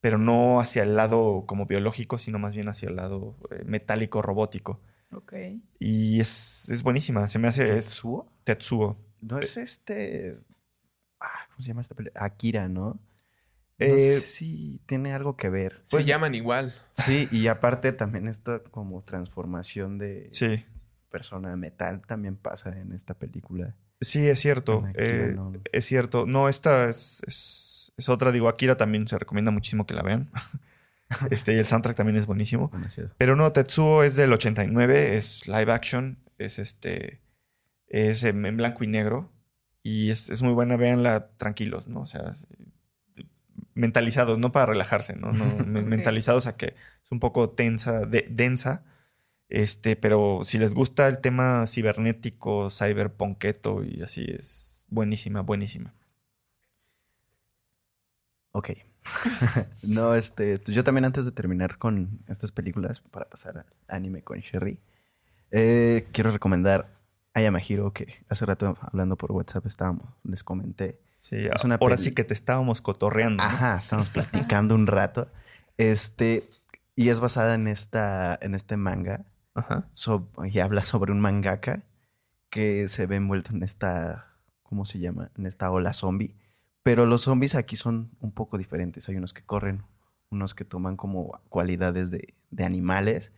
S1: pero no hacia el lado como biológico, sino más bien hacia el lado eh, metálico robótico.
S3: Ok.
S1: Y es, es buenísima. Se me hace.
S2: ¿Tetsuo?
S1: Tetsuo.
S2: No es este. Ah, ¿Cómo se llama esta película? Akira, ¿no?
S1: Eh,
S2: sí, tiene algo que ver.
S4: Se pues, llaman igual.
S2: Sí, y aparte también esta como transformación de
S1: sí.
S2: persona metal también pasa en esta película.
S1: Sí, es cierto. Eh, es cierto. No, esta es, es, es, otra. Digo, Akira también se recomienda muchísimo que la vean. Este, y el soundtrack también es buenísimo. Pero no, Tetsuo es del 89, es live action, es este. Es en blanco y negro. Y es, muy buena, véanla tranquilos, ¿no? O sea, mentalizados, no para relajarse, ¿no? Mentalizados a que es un poco tensa, densa. Este, pero si les gusta el tema cibernético, cyberpunketo y así, es buenísima, buenísima.
S2: Ok. no, este, pues yo también antes de terminar con estas películas, para pasar al anime con Sherry, eh, quiero recomendar a Yamahiro, que hace rato hablando por WhatsApp estábamos, les comenté.
S1: Sí, es una ahora sí que te estábamos cotorreando.
S2: Ajá, estábamos platicando un rato. Este, y es basada en esta, en este manga. Ajá. y habla sobre un mangaka que se ve envuelto en esta, ¿cómo se llama? En esta ola zombie. Pero los zombies aquí son un poco diferentes. Hay unos que corren, unos que toman como cualidades de, de animales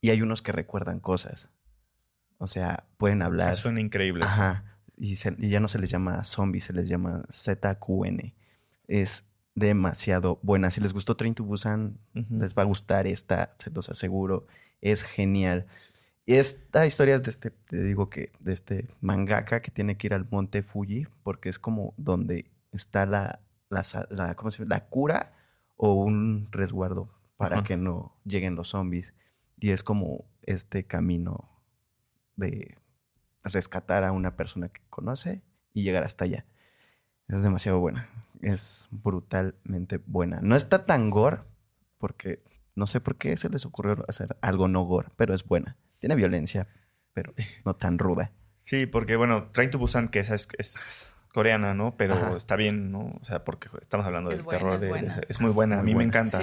S2: y hay unos que recuerdan cosas. O sea, pueden hablar.
S1: Suena increíble.
S2: Ajá. Y, ya no se les llama zombies, se les llama ZQN. Es demasiado buena. Si les gustó Train to Busan, les va a gustar esta, se los aseguro. Es genial. Y esta historia es de este, te digo que, de este mangaka que tiene que ir al monte Fuji, porque es como donde está la, la, ¿cómo se llama? la cura o un resguardo para que no lleguen los zombies. Y es como este camino de rescatar a una persona que conoce y llegar hasta allá. Es demasiado buena. Es brutalmente buena. No está tan gore, porque no sé por qué se les ocurrió hacer algo no gore, pero es buena. Tiene violencia, pero no tan ruda.
S1: Sí, porque bueno, Train to Busan, que esa es, coreana, ¿no? Pero está bien, ¿no? O sea, porque estamos hablando del terror. de, es muy buena, a mí me encanta.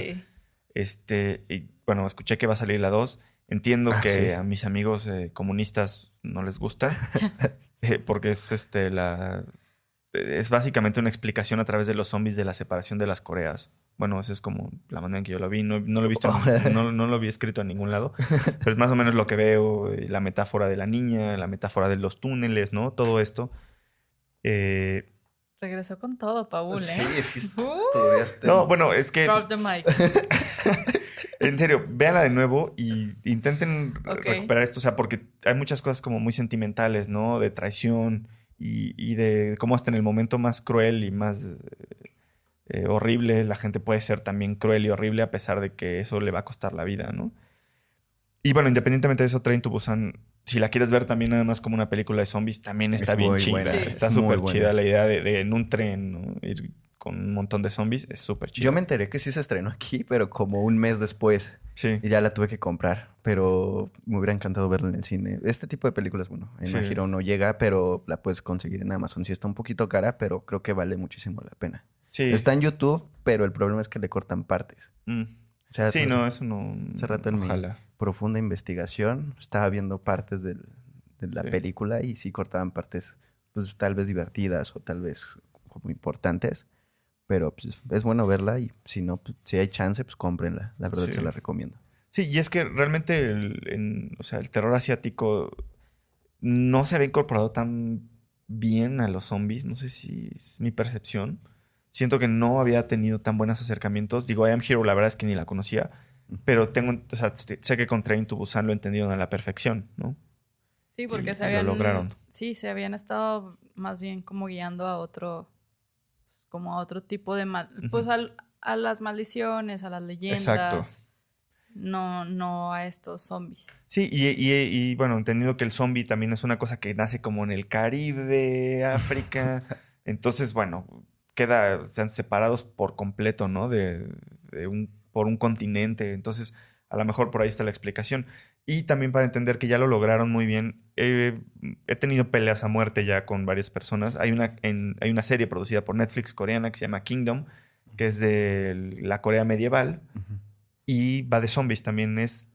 S1: Este, y bueno, escuché que va a salir la 2. Entiendo ah, que a mis amigos eh, comunistas no les gusta, eh, porque es este la es básicamente una explicación a través de los zombies de la separación de las Coreas. Bueno, esa es como la manera en que yo lo vi. No, lo he visto, no, no, lo vi escrito en ningún lado. Pero es más o menos lo que veo, eh, la metáfora de la niña, la metáfora de los túneles, ¿no? Todo esto.
S3: Regresó con todo, Paul, ¿eh?
S2: Sí, es que uh.
S1: No, bueno, es que... Drop the mic. En serio, véanla de nuevo y intenten recuperar esto. O sea, porque hay muchas cosas como muy sentimentales, ¿no? De traición y, de cómo hasta en el momento más cruel y más eh, horrible, la gente puede ser también cruel y horrible a pesar de que eso le va a costar la vida, ¿no? Y bueno, independientemente de eso, Train to Busan, si la quieres ver también nada más como una película de zombies, también está bien chida. Está súper chida la idea de, en un tren, ¿no? Ir con un montón de zombies, es súper chido.
S2: Yo me enteré que sí se estrenó aquí, pero como un mes después. Sí. Y ya la tuve que comprar, pero me hubiera encantado verla en el cine. Este tipo de películas, bueno, en sí. no llega, pero la puedes conseguir en Amazon. Sí está un poquito cara, pero creo que vale muchísimo la pena. Sí. Está en YouTube, pero el problema es que le cortan partes.
S1: Mm. O sea, sí, no, eso no...
S2: Hace rato en mi profunda investigación estaba viendo partes de la película y sí cortaban partes, pues tal vez divertidas o tal vez como importantes pero pues, es bueno verla y si no, pues, si hay chance, pues cómprenla. La verdad que la recomiendo.
S1: Sí, y es que realmente el, o sea, el terror asiático no se había incorporado tan bien a los zombies. No sé si es mi percepción. Siento que no había tenido tan buenos acercamientos. Digo, I Am Hero, la verdad es que ni la conocía. Pero tengo, o sea, sé que con Train to Busan lo entendieron a la perfección, ¿no?
S3: Sí, porque se habían. Lo lograron. Sí, se habían estado más bien como guiando a otro como a otro tipo de mal, pues a las maldiciones, a las leyendas. Exacto. No, no a estos zombies.
S1: Sí, y, y, bueno, entendido que el zombie también es una cosa que nace como en el Caribe, África. Entonces, bueno, queda, sean separados por completo, ¿no? De, de un, por un continente. Entonces, a lo mejor por ahí está la explicación. Y también para entender que ya lo lograron muy bien. he tenido peleas a muerte ya con varias personas. Hay una, hay una serie producida por Netflix coreana que se llama Kingdom, que es de la Corea medieval. Y va de zombies también. Es,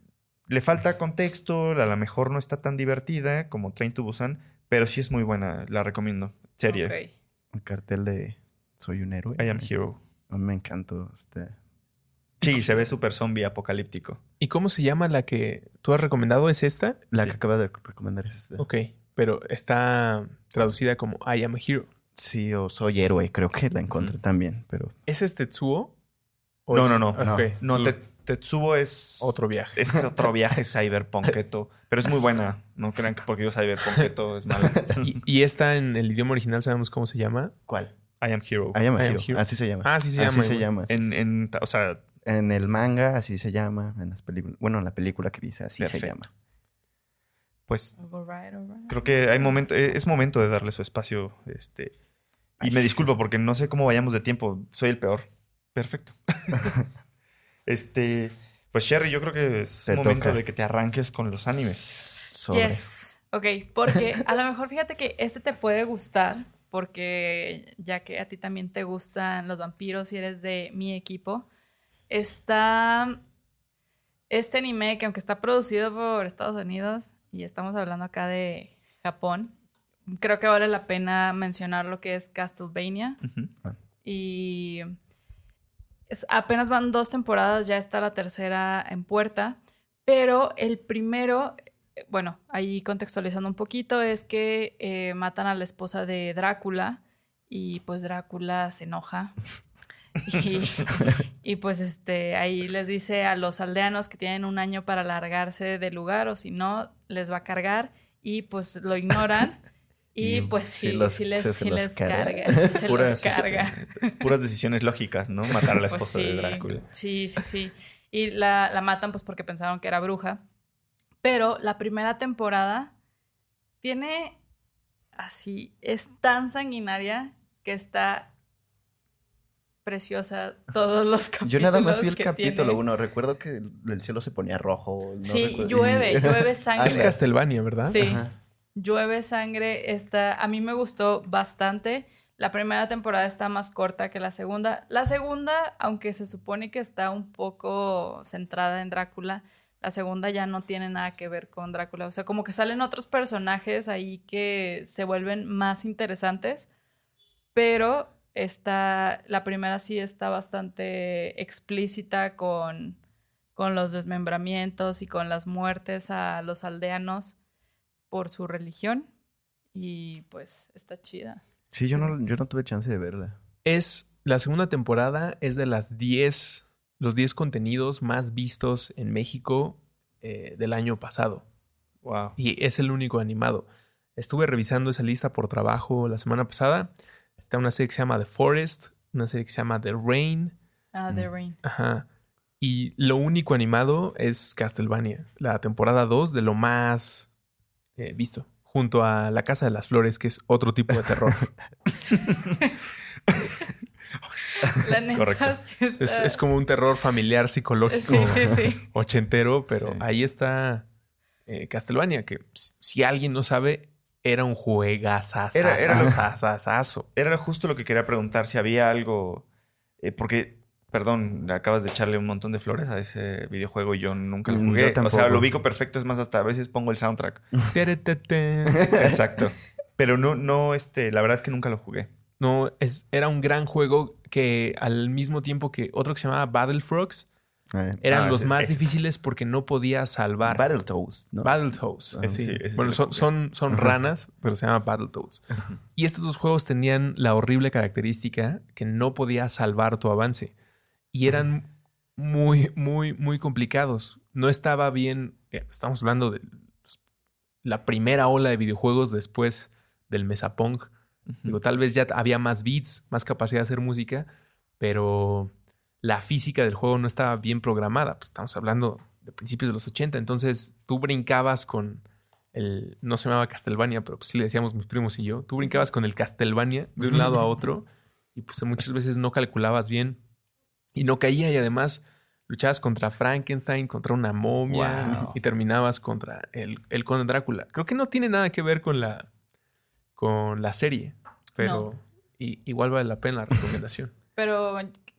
S1: le falta contexto, a lo mejor no está tan divertida como Train to Busan, pero sí es muy buena, la recomiendo. Serie.
S2: El cartel de Soy un héroe.
S1: I am hero.
S2: Me encantó este
S1: Sí, se ve súper zombie apocalíptico.
S4: ¿Y cómo se llama la que tú has recomendado? ¿Es esta?
S2: La que acaba de recomendar es esta.
S4: Ok, pero está traducida como I am a hero.
S2: Sí, o soy héroe, creo que la encontré también, pero...
S4: ¿Ese es Tetsuo?
S1: No, no, no, no, no. Tetsuo es...
S4: Otro viaje.
S1: Es otro viaje cyberpunketo. pero es muy buena. No crean que porque yo cyberpunketo es malo.
S4: ¿Y, ¿Y esta en el idioma original sabemos cómo se llama?
S1: ¿Cuál? I am Hero.
S2: I am, a hero. Así se llama.
S4: Ah, así se llama.
S2: Así se llama.
S1: En, en, o sea,
S2: en el manga así se llama, en las películas, bueno, en la película que dice así se llama.
S1: Pues creo que hay momento, e, es momento de darle su espacio, este, y me disculpo porque no sé cómo vayamos de tiempo, soy el peor. Perfecto. este, pues Sherry, yo creo que es momento de que te arranques con los animes.
S3: Yes. Ok, porque a lo mejor fíjate que este te puede gustar, porque ya que a ti también te gustan los vampiros y eres de mi equipo, está este anime que aunque está producido por Estados Unidos y estamos hablando acá de Japón, creo que vale la pena mencionar lo que es Castlevania. Ah. Y apenas van dos temporadas, ya está la tercera en puerta, pero el primero, bueno, ahí contextualizando un poquito, es que eh, matan a la esposa de Drácula y pues Drácula se enoja. Y, pues este ahí les dice a los aldeanos que tienen un año para largarse del lugar o si no les va a cargar y pues lo ignoran y, pues sí, sí, les, carga. se puras, carga.
S1: puras decisiones lógicas, ¿no? Matar a la pues esposa de Drácula.
S3: Sí, sí, sí. Y la, la matan pues porque pensaron que era bruja. Pero la primera temporada tiene así, es tan sanguinaria que está preciosa todos los capítulos.
S2: Yo nada más vi el capítulo uno. Recuerdo que el cielo se ponía rojo.
S3: sí, llueve, llueve sangre.
S4: Es Castlevania, ¿verdad?
S3: Sí. Llueve sangre. Está, a mí me gustó bastante. La primera temporada está más corta que la segunda. La segunda, aunque se supone que está un poco centrada en Drácula, la segunda ya no tiene nada que ver con Drácula. O sea, como que salen otros personajes ahí que se vuelven más interesantes, pero está, la primera sí está bastante explícita con, con los desmembramientos y con las muertes a los aldeanos por su religión y pues está chida.
S2: Sí, yo no, yo no tuve chance de verla.
S4: Es, la segunda temporada es de las 10, los 10 contenidos más vistos en México eh, del año pasado.
S1: Wow.
S4: Y es el único animado. Estuve revisando esa lista por trabajo la semana pasada. Está una serie que se llama The Forest, una serie que se llama The Rain.
S3: Ah, The mm. Rain.
S4: Ajá. Y lo único animado es Castlevania, la temporada 2 de lo más eh, visto, junto a La Casa de las Flores, que es otro tipo de terror.
S3: La neta,
S4: es, como un terror familiar psicológico ochentero, pero ahí está eh, Castlevania, que si alguien no sabe, era un juegazazo.
S1: Era, era, justo lo que quería preguntar, si había algo... Eh, porque Perdón, acabas de echarle un montón de flores a ese videojuego y yo nunca lo mm, jugué. O sea, lo ubico perfecto, es más, hasta a veces pongo el soundtrack. Exacto. Pero no, no, este, la verdad es que nunca lo jugué.
S4: No, es, era un gran juego que al mismo tiempo que otro que se llamaba Battle Frogs, eh, eran ah, los más difíciles porque no podía salvar.
S2: Battletoads, ¿no?
S4: Battletoads. Ah, sí. bueno, son, son, ranas, pero se llama Battletoads. y estos dos juegos tenían la horrible característica que no podía salvar tu avance y eran muy, muy, muy complicados. No estaba bien, eh, estamos hablando de la primera ola de videojuegos después del Mesapunk. Digo, tal vez ya había más beats, más capacidad de hacer música, pero la física del juego no estaba bien programada. Pues estamos hablando de principios de los 80, entonces tú brincabas con el, no se llamaba Castlevania, pero pues sí le decíamos mis primos y yo, tú brincabas con el Castlevania de un lado a otro y pues muchas veces no calculabas bien y no caía. Y además luchabas contra Frankenstein, contra una momia y terminabas contra el, el conde Drácula. Creo que no tiene nada que ver con la, con la serie, pero igual vale la pena la recomendación.
S3: pero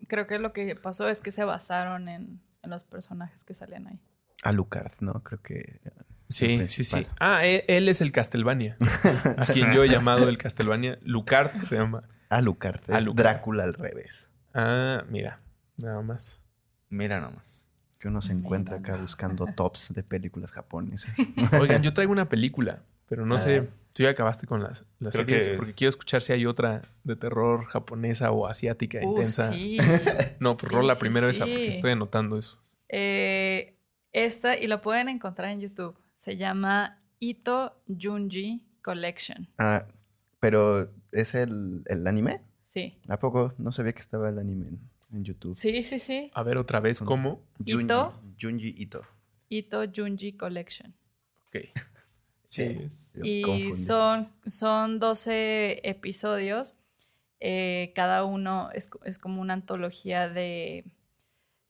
S3: creo que lo que pasó es que se basaron en, los personajes que salían ahí.
S2: Alucard, ¿no? Creo que...
S4: Sí, sí, sí. Ah, e, él, es el Castlevania. a quien yo he llamado el Castlevania. Lucard se llama.
S2: Alucard. Es Drácula al revés.
S4: Ah, mira. Nada más.
S1: Mira nomás.
S2: Que uno se encuentra acá buscando tops de películas japonesas.
S4: Oigan, yo traigo una película, pero no sé. Tú ya acabaste con las, las series porque quiero escuchar si hay otra de terror japonesa o asiática uh, intensa. Sí. No, pues rola primero esa porque estoy anotando eso.
S3: Eh, esta, y lo pueden encontrar en YouTube. Se llama Ito Junji Collection.
S2: Ah, pero ¿es el, el anime?
S3: Sí.
S2: ¿A poco no sabía que estaba el anime? en YouTube.
S3: Sí, sí, sí.
S4: A ver otra vez, ¿cómo?
S3: Ito.
S2: Junji Ito.
S3: Ito Junji Collection.
S4: Ok.
S3: Sí. y son, son 12 episodios. Eh, cada uno es, como una antología de,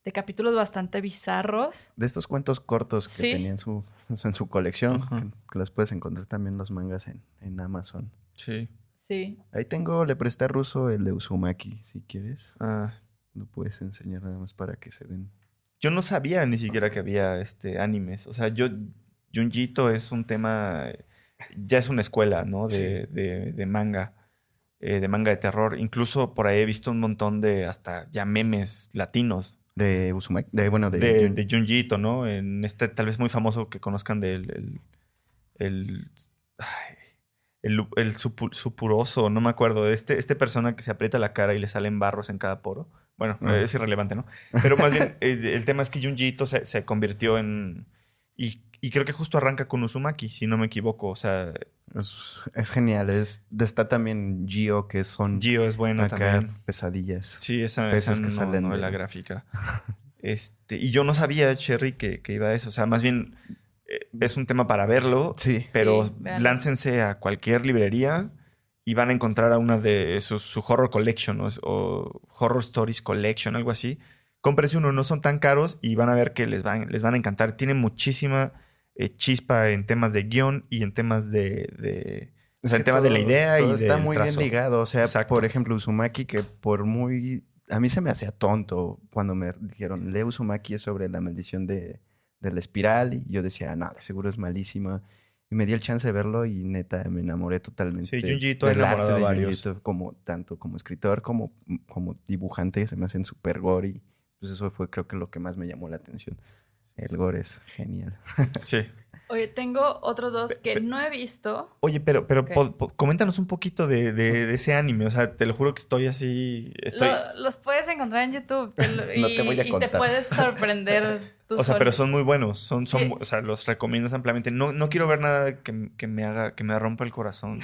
S3: de, capítulos bastante bizarros.
S2: De estos cuentos cortos que tenían su, en su colección, que, las puedes encontrar también los mangas en, en Amazon.
S1: Sí.
S3: Sí.
S2: Ahí tengo, le presté a Ruso el de Uzumaki, si quieres.
S1: Ah,
S2: lo puedes enseñar nada más para que se den.
S1: Yo no sabía ni siquiera que había este animes. O sea, yo Junjito es un tema, ya es una escuela, ¿no? De, de, manga, eh, de manga de terror. Incluso por ahí he visto un montón de hasta ya memes latinos.
S2: De Uzumaki, de, bueno, de,
S1: de, Junjito, ¿no? En este tal vez muy famoso que conozcan del el, el, el, el supuroso, no me acuerdo, de este, este persona que se aprieta la cara y le salen barros en cada poro. Bueno, es irrelevante, ¿no? Pero más bien, eh, el, tema es que Junjito se, se convirtió en... Y, y, creo que justo arranca con Uzumaki, si no me equivoco. O sea...
S2: Es, genial. Es, está también Gio, que son...
S1: Gio es bueno también.
S2: pesadillas.
S1: Sí, esa, esa que salen de la gráfica. este, y yo no sabía, Cherry, que, que iba a eso. O sea, más bien eh, es un tema para verlo. Sí. Pero láncense a cualquier librería y van a encontrar a una de sus, su horror collection o, horror stories collection, algo así. Cómprense uno, no son tan caros y van a ver que les van, les van a encantar. Tienen muchísima eh, chispa en temas de guion y en temas de... o sea, en temas de la idea y
S2: está muy bien ligado. O sea, por ejemplo, Uzumaki, que por muy... A mí se me hacía tonto cuando me dijeron, lee Uzumaki sobre la maldición de, de la espiral. Y yo decía, nada, seguro es malísima. Y me di el chance de verlo y neta me enamoré totalmente.
S1: Sí, Junjito ha enamorado de varios.
S2: como, tanto como escritor como, como dibujante, se me hacen súper gore y pues eso fue creo que lo que más me llamó la atención. El gore es genial.
S1: Sí.
S3: Oye, tengo otros dos que no he visto.
S1: Oye, pero, pero coméntanos un poquito de, ese anime. O sea, te lo juro que estoy así.
S3: los puedes encontrar en YouTube. y, no te voy a contar. Y te puedes sorprender.
S1: o sea, pero son muy buenos. Son, son, O sea, los recomiendas ampliamente. No, no quiero ver nada que, me haga, que me rompa el corazón.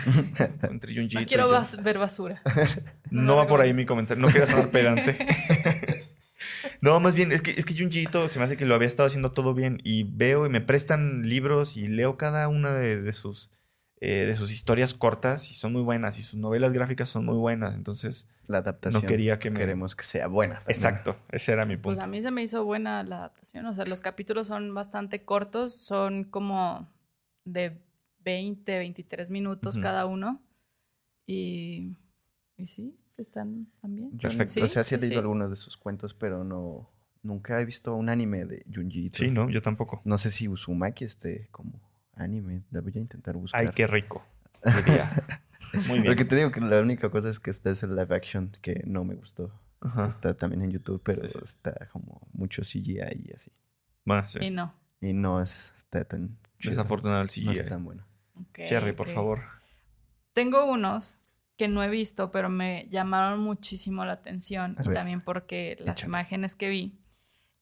S3: entre No quiero ver basura.
S1: no, va por ahí mi comentario. No quiero sonar pedante. No, más bien, es que, es que Junjiito se me hace que lo había estado haciendo todo bien. Y veo y me prestan libros y leo cada una de, sus, eh, de sus historias cortas y son muy buenas. Y sus novelas gráficas son muy buenas. Entonces,
S2: la adaptación. No quería que queremos que sea buena.
S1: Exacto, ese era mi punto.
S3: Pues a mí se me hizo buena la adaptación. O sea, los capítulos son bastante cortos, son como de 20, 23 minutos cada uno. Y, y sí, están también.
S2: Perfecto. o sea, sí he leído algunos de sus cuentos, pero no. Nunca he visto un anime de Junji
S1: Sí, no, yo tampoco.
S2: No sé si Uzumaki esté como anime. La voy a intentar buscar.
S1: Ay, qué rico.
S2: Muy bien. Porque te digo que la única cosa es que este es el live action que no me gustó. Está también en YouTube, pero está como mucho CGI y así.
S1: Bueno,
S3: sí. Y no.
S2: Y no es tan
S1: Desafortunado el CGI.
S2: No es tan bueno.
S1: Cherry, por favor.
S3: Tengo unos que no he visto, pero me llamaron muchísimo la atención y también porque las imágenes que vi.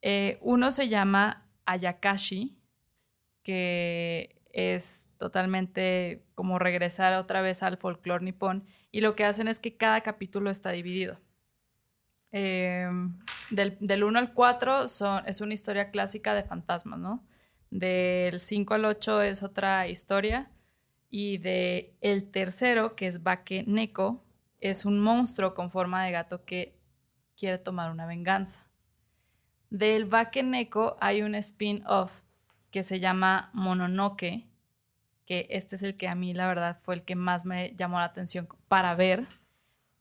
S3: Eh, uno se llama Ayakashi, que es totalmente como regresar otra vez al folclore nipón y lo que hacen es que cada capítulo está dividido. Em, del, del 1 al 4 son, es una historia clásica de fantasmas, ¿no? Del 5 al 8 es otra historia y de el tercero, que es Bake Neko, es un monstruo con forma de gato que quiere tomar una venganza. Del Bake Neko hay un spin-off que se llama Mononoke, que este es el que a mí la verdad fue el que más me llamó la atención para ver,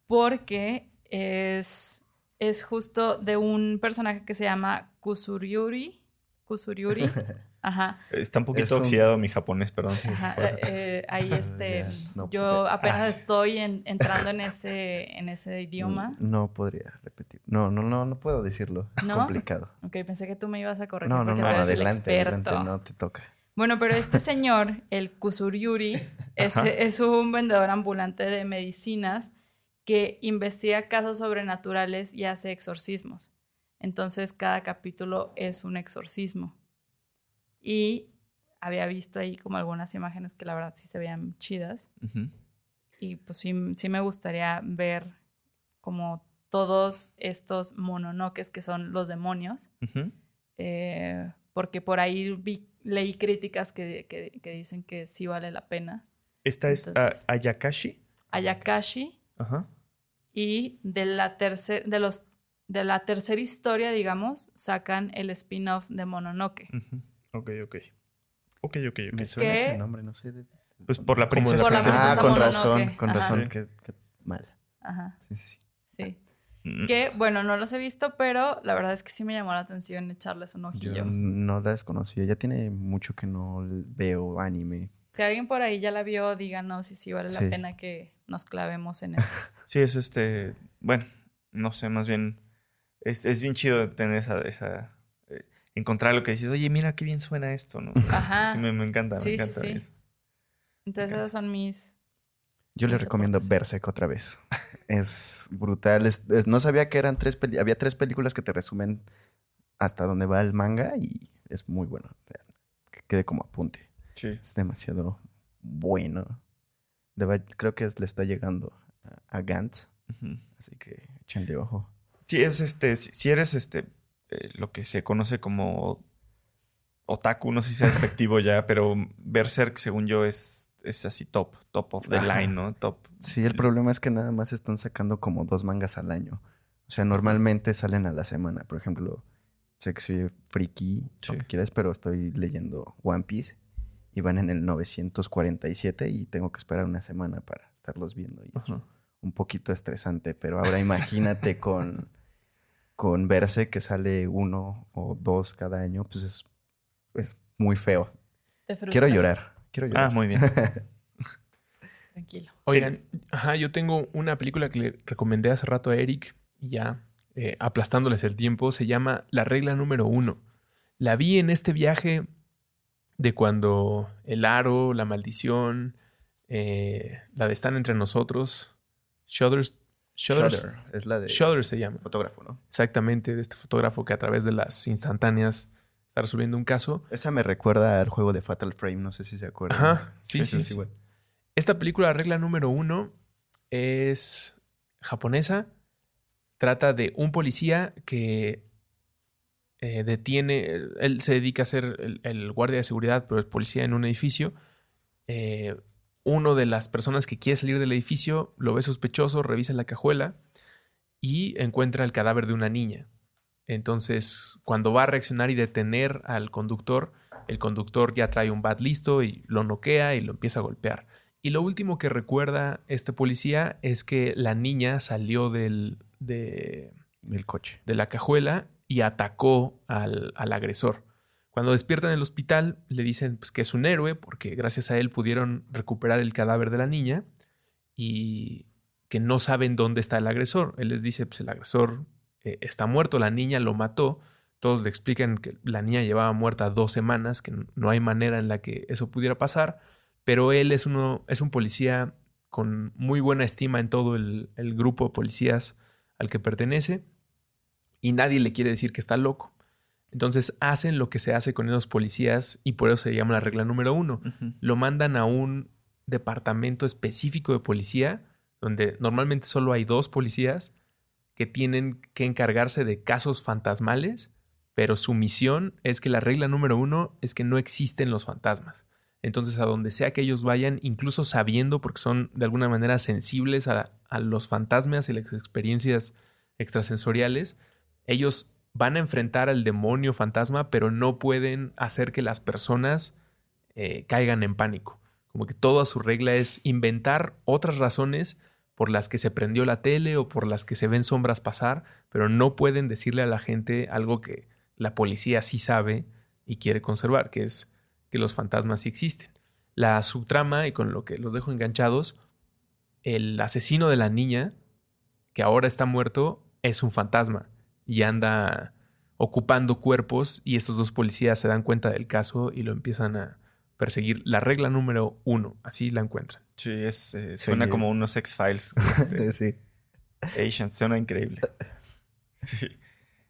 S3: porque es, es justo de un personaje que se llama Kusuryuri. Kusuryuri. Ajá.
S1: Está un poquito oxidado mi japonés, perdón.
S3: Ajá. Eh, eh, ahí este, yo apenas estoy entrando en ese, en ese idioma.
S2: No, podría repetir. No, no, no, no puedo decirlo. Es complicado.
S3: Ok, pensé que tú me ibas a corregir porque tú eres el experto.
S2: no te toca.
S3: Bueno, pero este señor, el Kusuryuri, es, es un vendedor ambulante de medicinas que investiga casos sobrenaturales y hace exorcismos. Entonces, cada capítulo es un exorcismo. Y había visto ahí como algunas imágenes que la verdad sí se veían chidas. Y pues sí, me gustaría ver como todos estos mononoques que son los demonios. Eh, porque por ahí vi, leí críticas que, que, dicen que sí vale la pena.
S1: ¿Esta es Ayakashi?
S3: Ayakashi. Ajá. Y de la, tercer, de, los, de la tercera historia, digamos, sacan el spin-off de Mononoke.
S1: Ok, ok. Ok, ok, ok.
S2: Me suena ese nombre, no sé.
S1: Pues por la princesa.
S2: ah, con razón, con razón. Qué, mal.
S3: Ajá. Sí, sí. Sí. Mm. Que, bueno, no los he visto, pero la verdad es que sí me llamó la atención echarles un ojillo.
S2: Yo no la desconocía. Ya tiene mucho que no veo anime.
S3: Si alguien por ahí ya la vio, díganos si sí vale la pena que nos clavemos en esto.
S1: sí, es este. Bueno, no sé, más bien. Es, es bien chido tener esa. esa encontrar lo que dices, oye, mira qué bien suena esto, ¿no? Ajá. Sí, me, encanta, me encanta. Sí, sí.
S3: Entonces, esas son mis
S2: yo les recomiendo Berserk otra vez. es brutal. no sabía que eran tres películas. Había tres películas que te resumen hasta dónde va el manga y es muy bueno. Que quede como apunte. Sí. Es demasiado bueno. creo que le está llegando a, Gantz. Así que échenle ojo.
S1: Sí, es este. Si, eres este. Eh, lo que se conoce como otaku, no sé si sea despectivo ya, pero Berserk, según yo, es es así top, top of the line, ¿no? Top.
S2: Sí, el problema es que nada más están sacando como dos mangas al año. O sea, normalmente salen a la semana. Por ejemplo, sé que soy friki, lo que quieras, pero estoy leyendo One Piece y van en el 947 y tengo que esperar una semana para estarlos viendo. Y es un poquito estresante, pero ahora imagínate con, con verse que sale uno o dos cada año, pues es, es muy feo. Quiero llorar.
S1: Ah, muy bien.
S3: Tranquilo.
S4: Oigan, ajá, yo tengo una película que le recomendé hace rato a Eric y ya eh, aplastándoles el tiempo. Se llama La regla número uno. La vi en este viaje de cuando el aro, la maldición, eh, la de Están entre nosotros, Shudders. Shudders
S2: es la de.
S4: Shudder se llama.
S2: Fotógrafo, ¿no?
S4: Exactamente, de este fotógrafo que a través de las instantáneas está resolviendo un caso.
S2: Esa me recuerda al juego de Fatal Frame, no sé si se acuerdan.
S4: Ajá, sí, sí. sí, Esta película, regla número uno, es japonesa. Trata de un policía que eh, detiene, él se dedica a ser el, guardia de seguridad, pero es policía en un edificio. Eh, uno de las personas que quiere salir del edificio lo ve sospechoso, revisa la cajuela y encuentra el cadáver de una niña. Entonces, cuando va a reaccionar y detener al conductor, el conductor ya trae un bat listo y lo noquea y lo empieza a golpear. Y lo último que recuerda este policía es que la niña salió del,
S2: del coche,
S4: de la cajuela y atacó al, agresor. Cuando despiertan en el hospital, le dicen pues, que es un héroe porque gracias a él pudieron recuperar el cadáver de la niña y que no saben dónde está el agresor. Él les dice, pues el agresor eh, está muerto, la niña lo mató. Todos le explican que la niña llevaba muerta dos semanas, que no hay manera en la que eso pudiera pasar, pero él es, uno, es un policía con muy buena estima en todo el, grupo de policías al que pertenece y nadie le quiere decir que está loco. Entonces hacen lo que se hace con esos policías y por eso se llama la regla número uno. Lo mandan a un departamento específico de policía donde normalmente solo hay dos policías que tienen que encargarse de casos fantasmales, pero su misión es que la regla número uno es que no existen los fantasmas. Entonces, a donde sea que ellos vayan, incluso sabiendo, porque son de alguna manera sensibles a, los fantasmas y las experiencias extrasensoriales, ellos van a enfrentar al demonio fantasma, pero no pueden hacer que las personas eh, caigan en pánico. Como que toda su regla es inventar otras razones por las que se prendió la tele o por las que se ven sombras pasar, pero no pueden decirle a la gente algo que la policía sí sabe y quiere conservar, que es que los fantasmas sí existen. La subtrama, y con lo que los dejo enganchados, el asesino de la niña, que ahora está muerto, es un fantasma y anda ocupando cuerpos y estos dos policías se dan cuenta del caso y lo empiezan a perseguir. La regla número uno, así la encuentran.
S1: Sí, es, eh, suena como unos X-Files. Este, sí. Asian, suena increíble. Sí.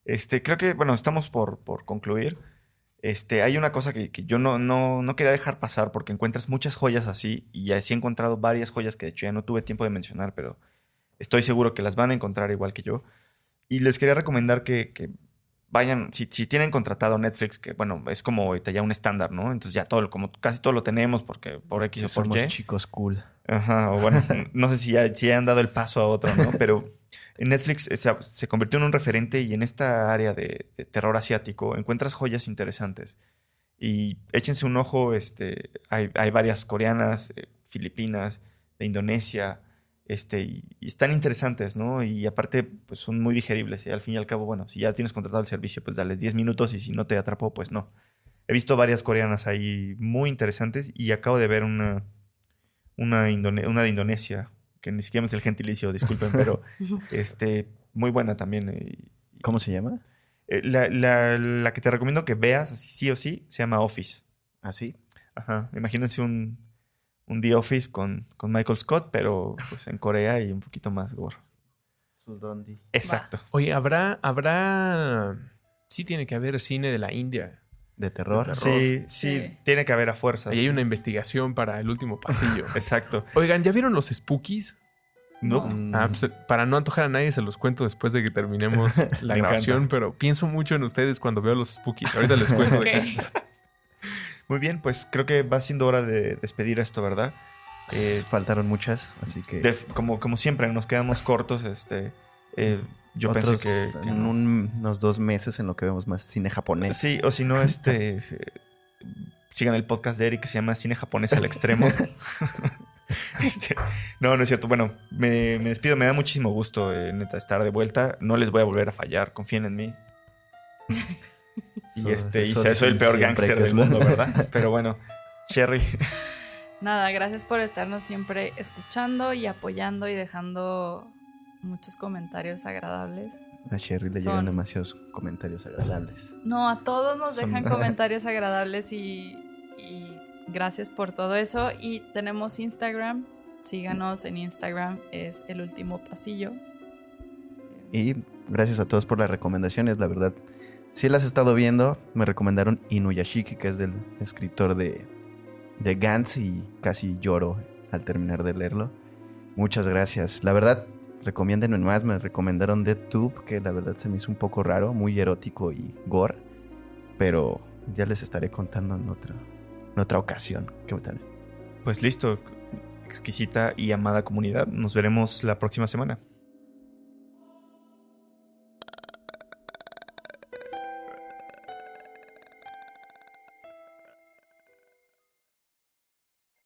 S1: Este, creo que, bueno, estamos por, por concluir. Este, hay una cosa que, yo no, no, no, quería dejar pasar porque encuentras muchas joyas así y así he encontrado varias joyas que de hecho ya no tuve tiempo de mencionar, pero estoy seguro que las van a encontrar igual que yo. Y les quería recomendar que, que vayan, si, si, tienen contratado Netflix, que bueno, es como ahorita ya un estándar, ¿no? Entonces ya todo, como casi todo lo tenemos porque por X o por
S2: Somos chicos cool.
S1: Ajá, o bueno, no sé si ya, si han dado el paso a otro, ¿no? Pero Netflix eh, se, convirtió en un referente y en esta área de, terror asiático encuentras joyas interesantes. Y échense un ojo, este, hay, hay varias coreanas, eh, filipinas, de Indonesia, Este, y, están interesantes, ¿no? Y aparte, pues son muy digeribles. Y al fin y al cabo, bueno, si ya tienes contratado el servicio, pues dale 10 minutos y si no te atrapó, pues no. He visto varias coreanas ahí muy interesantes y acabo de ver una, una, una de Indonesia, que ni siquiera es el gentilicio, disculpen, pero este, muy buena también. Eh,
S2: ¿Cómo se llama?
S1: Eh, la, la, la, que te recomiendo que veas, así sí o sí, se llama Office.
S2: ¿Ah, sí?
S1: Ajá. Imagínense un, un The Office con, con Michael Scott, pero pues en Corea y un poquito más gore. Exacto.
S4: Oye, ¿habrá, habrá... Sí tiene que haber cine de la India.
S2: ¿De terror?
S1: Sí, sí, tiene que haber a fuerzas.
S4: Ahí hay una investigación para el último pasillo.
S1: Exacto.
S4: Oigan, ¿ya vieron los spookies?
S1: No.
S4: Ah, pues, para no antojar a nadie se los cuento después de que terminemos la grabación, pero pienso mucho en ustedes cuando veo los spookies. Ahorita les cuento de qué
S1: Muy bien, pues creo que va siendo hora de despedir esto, ¿verdad?
S2: Eh, Faltaron muchas, así que...
S1: como, como siempre, nos quedamos cortos. Este, eh, yo pensé que...
S2: en unos dos meses en lo que vemos más cine japonés.
S1: Sí, o si no, este... sigan el podcast de Eric que se llama Cine Japonés al Extremo. este, no, no es cierto. Bueno, me, despido. Me da muchísimo gusto, eh, neta, estar de vuelta. No les voy a volver a fallar. Confíen en mí. Y este, y soy el peor gángster del mundo, ¿verdad? Pero bueno, Sherry.
S3: Nada, gracias por estarnos siempre escuchando y apoyando y dejando muchos comentarios agradables.
S2: A Sherry le llegan demasiados comentarios agradables.
S3: No, a todos nos dejan comentarios agradables y, y, gracias por todo eso. Y tenemos Instagram, síganos en Instagram, es el último pasillo.
S2: Y gracias a todos por las recomendaciones, la verdad si las he estado viendo. Me recomendaron Inuyashiki, que es del escritor de, de Gantz, y casi lloro al terminar de leerlo. Muchas gracias. La verdad, recomiéndenme más. Me recomendaron Dead Tube, que la verdad se me hizo un poco raro, muy erótico y gore. Pero ya les estaré contando en otra, en otra ocasión. ¿Qué tal?
S1: Pues listo, exquisita y amada comunidad. Nos veremos la próxima semana.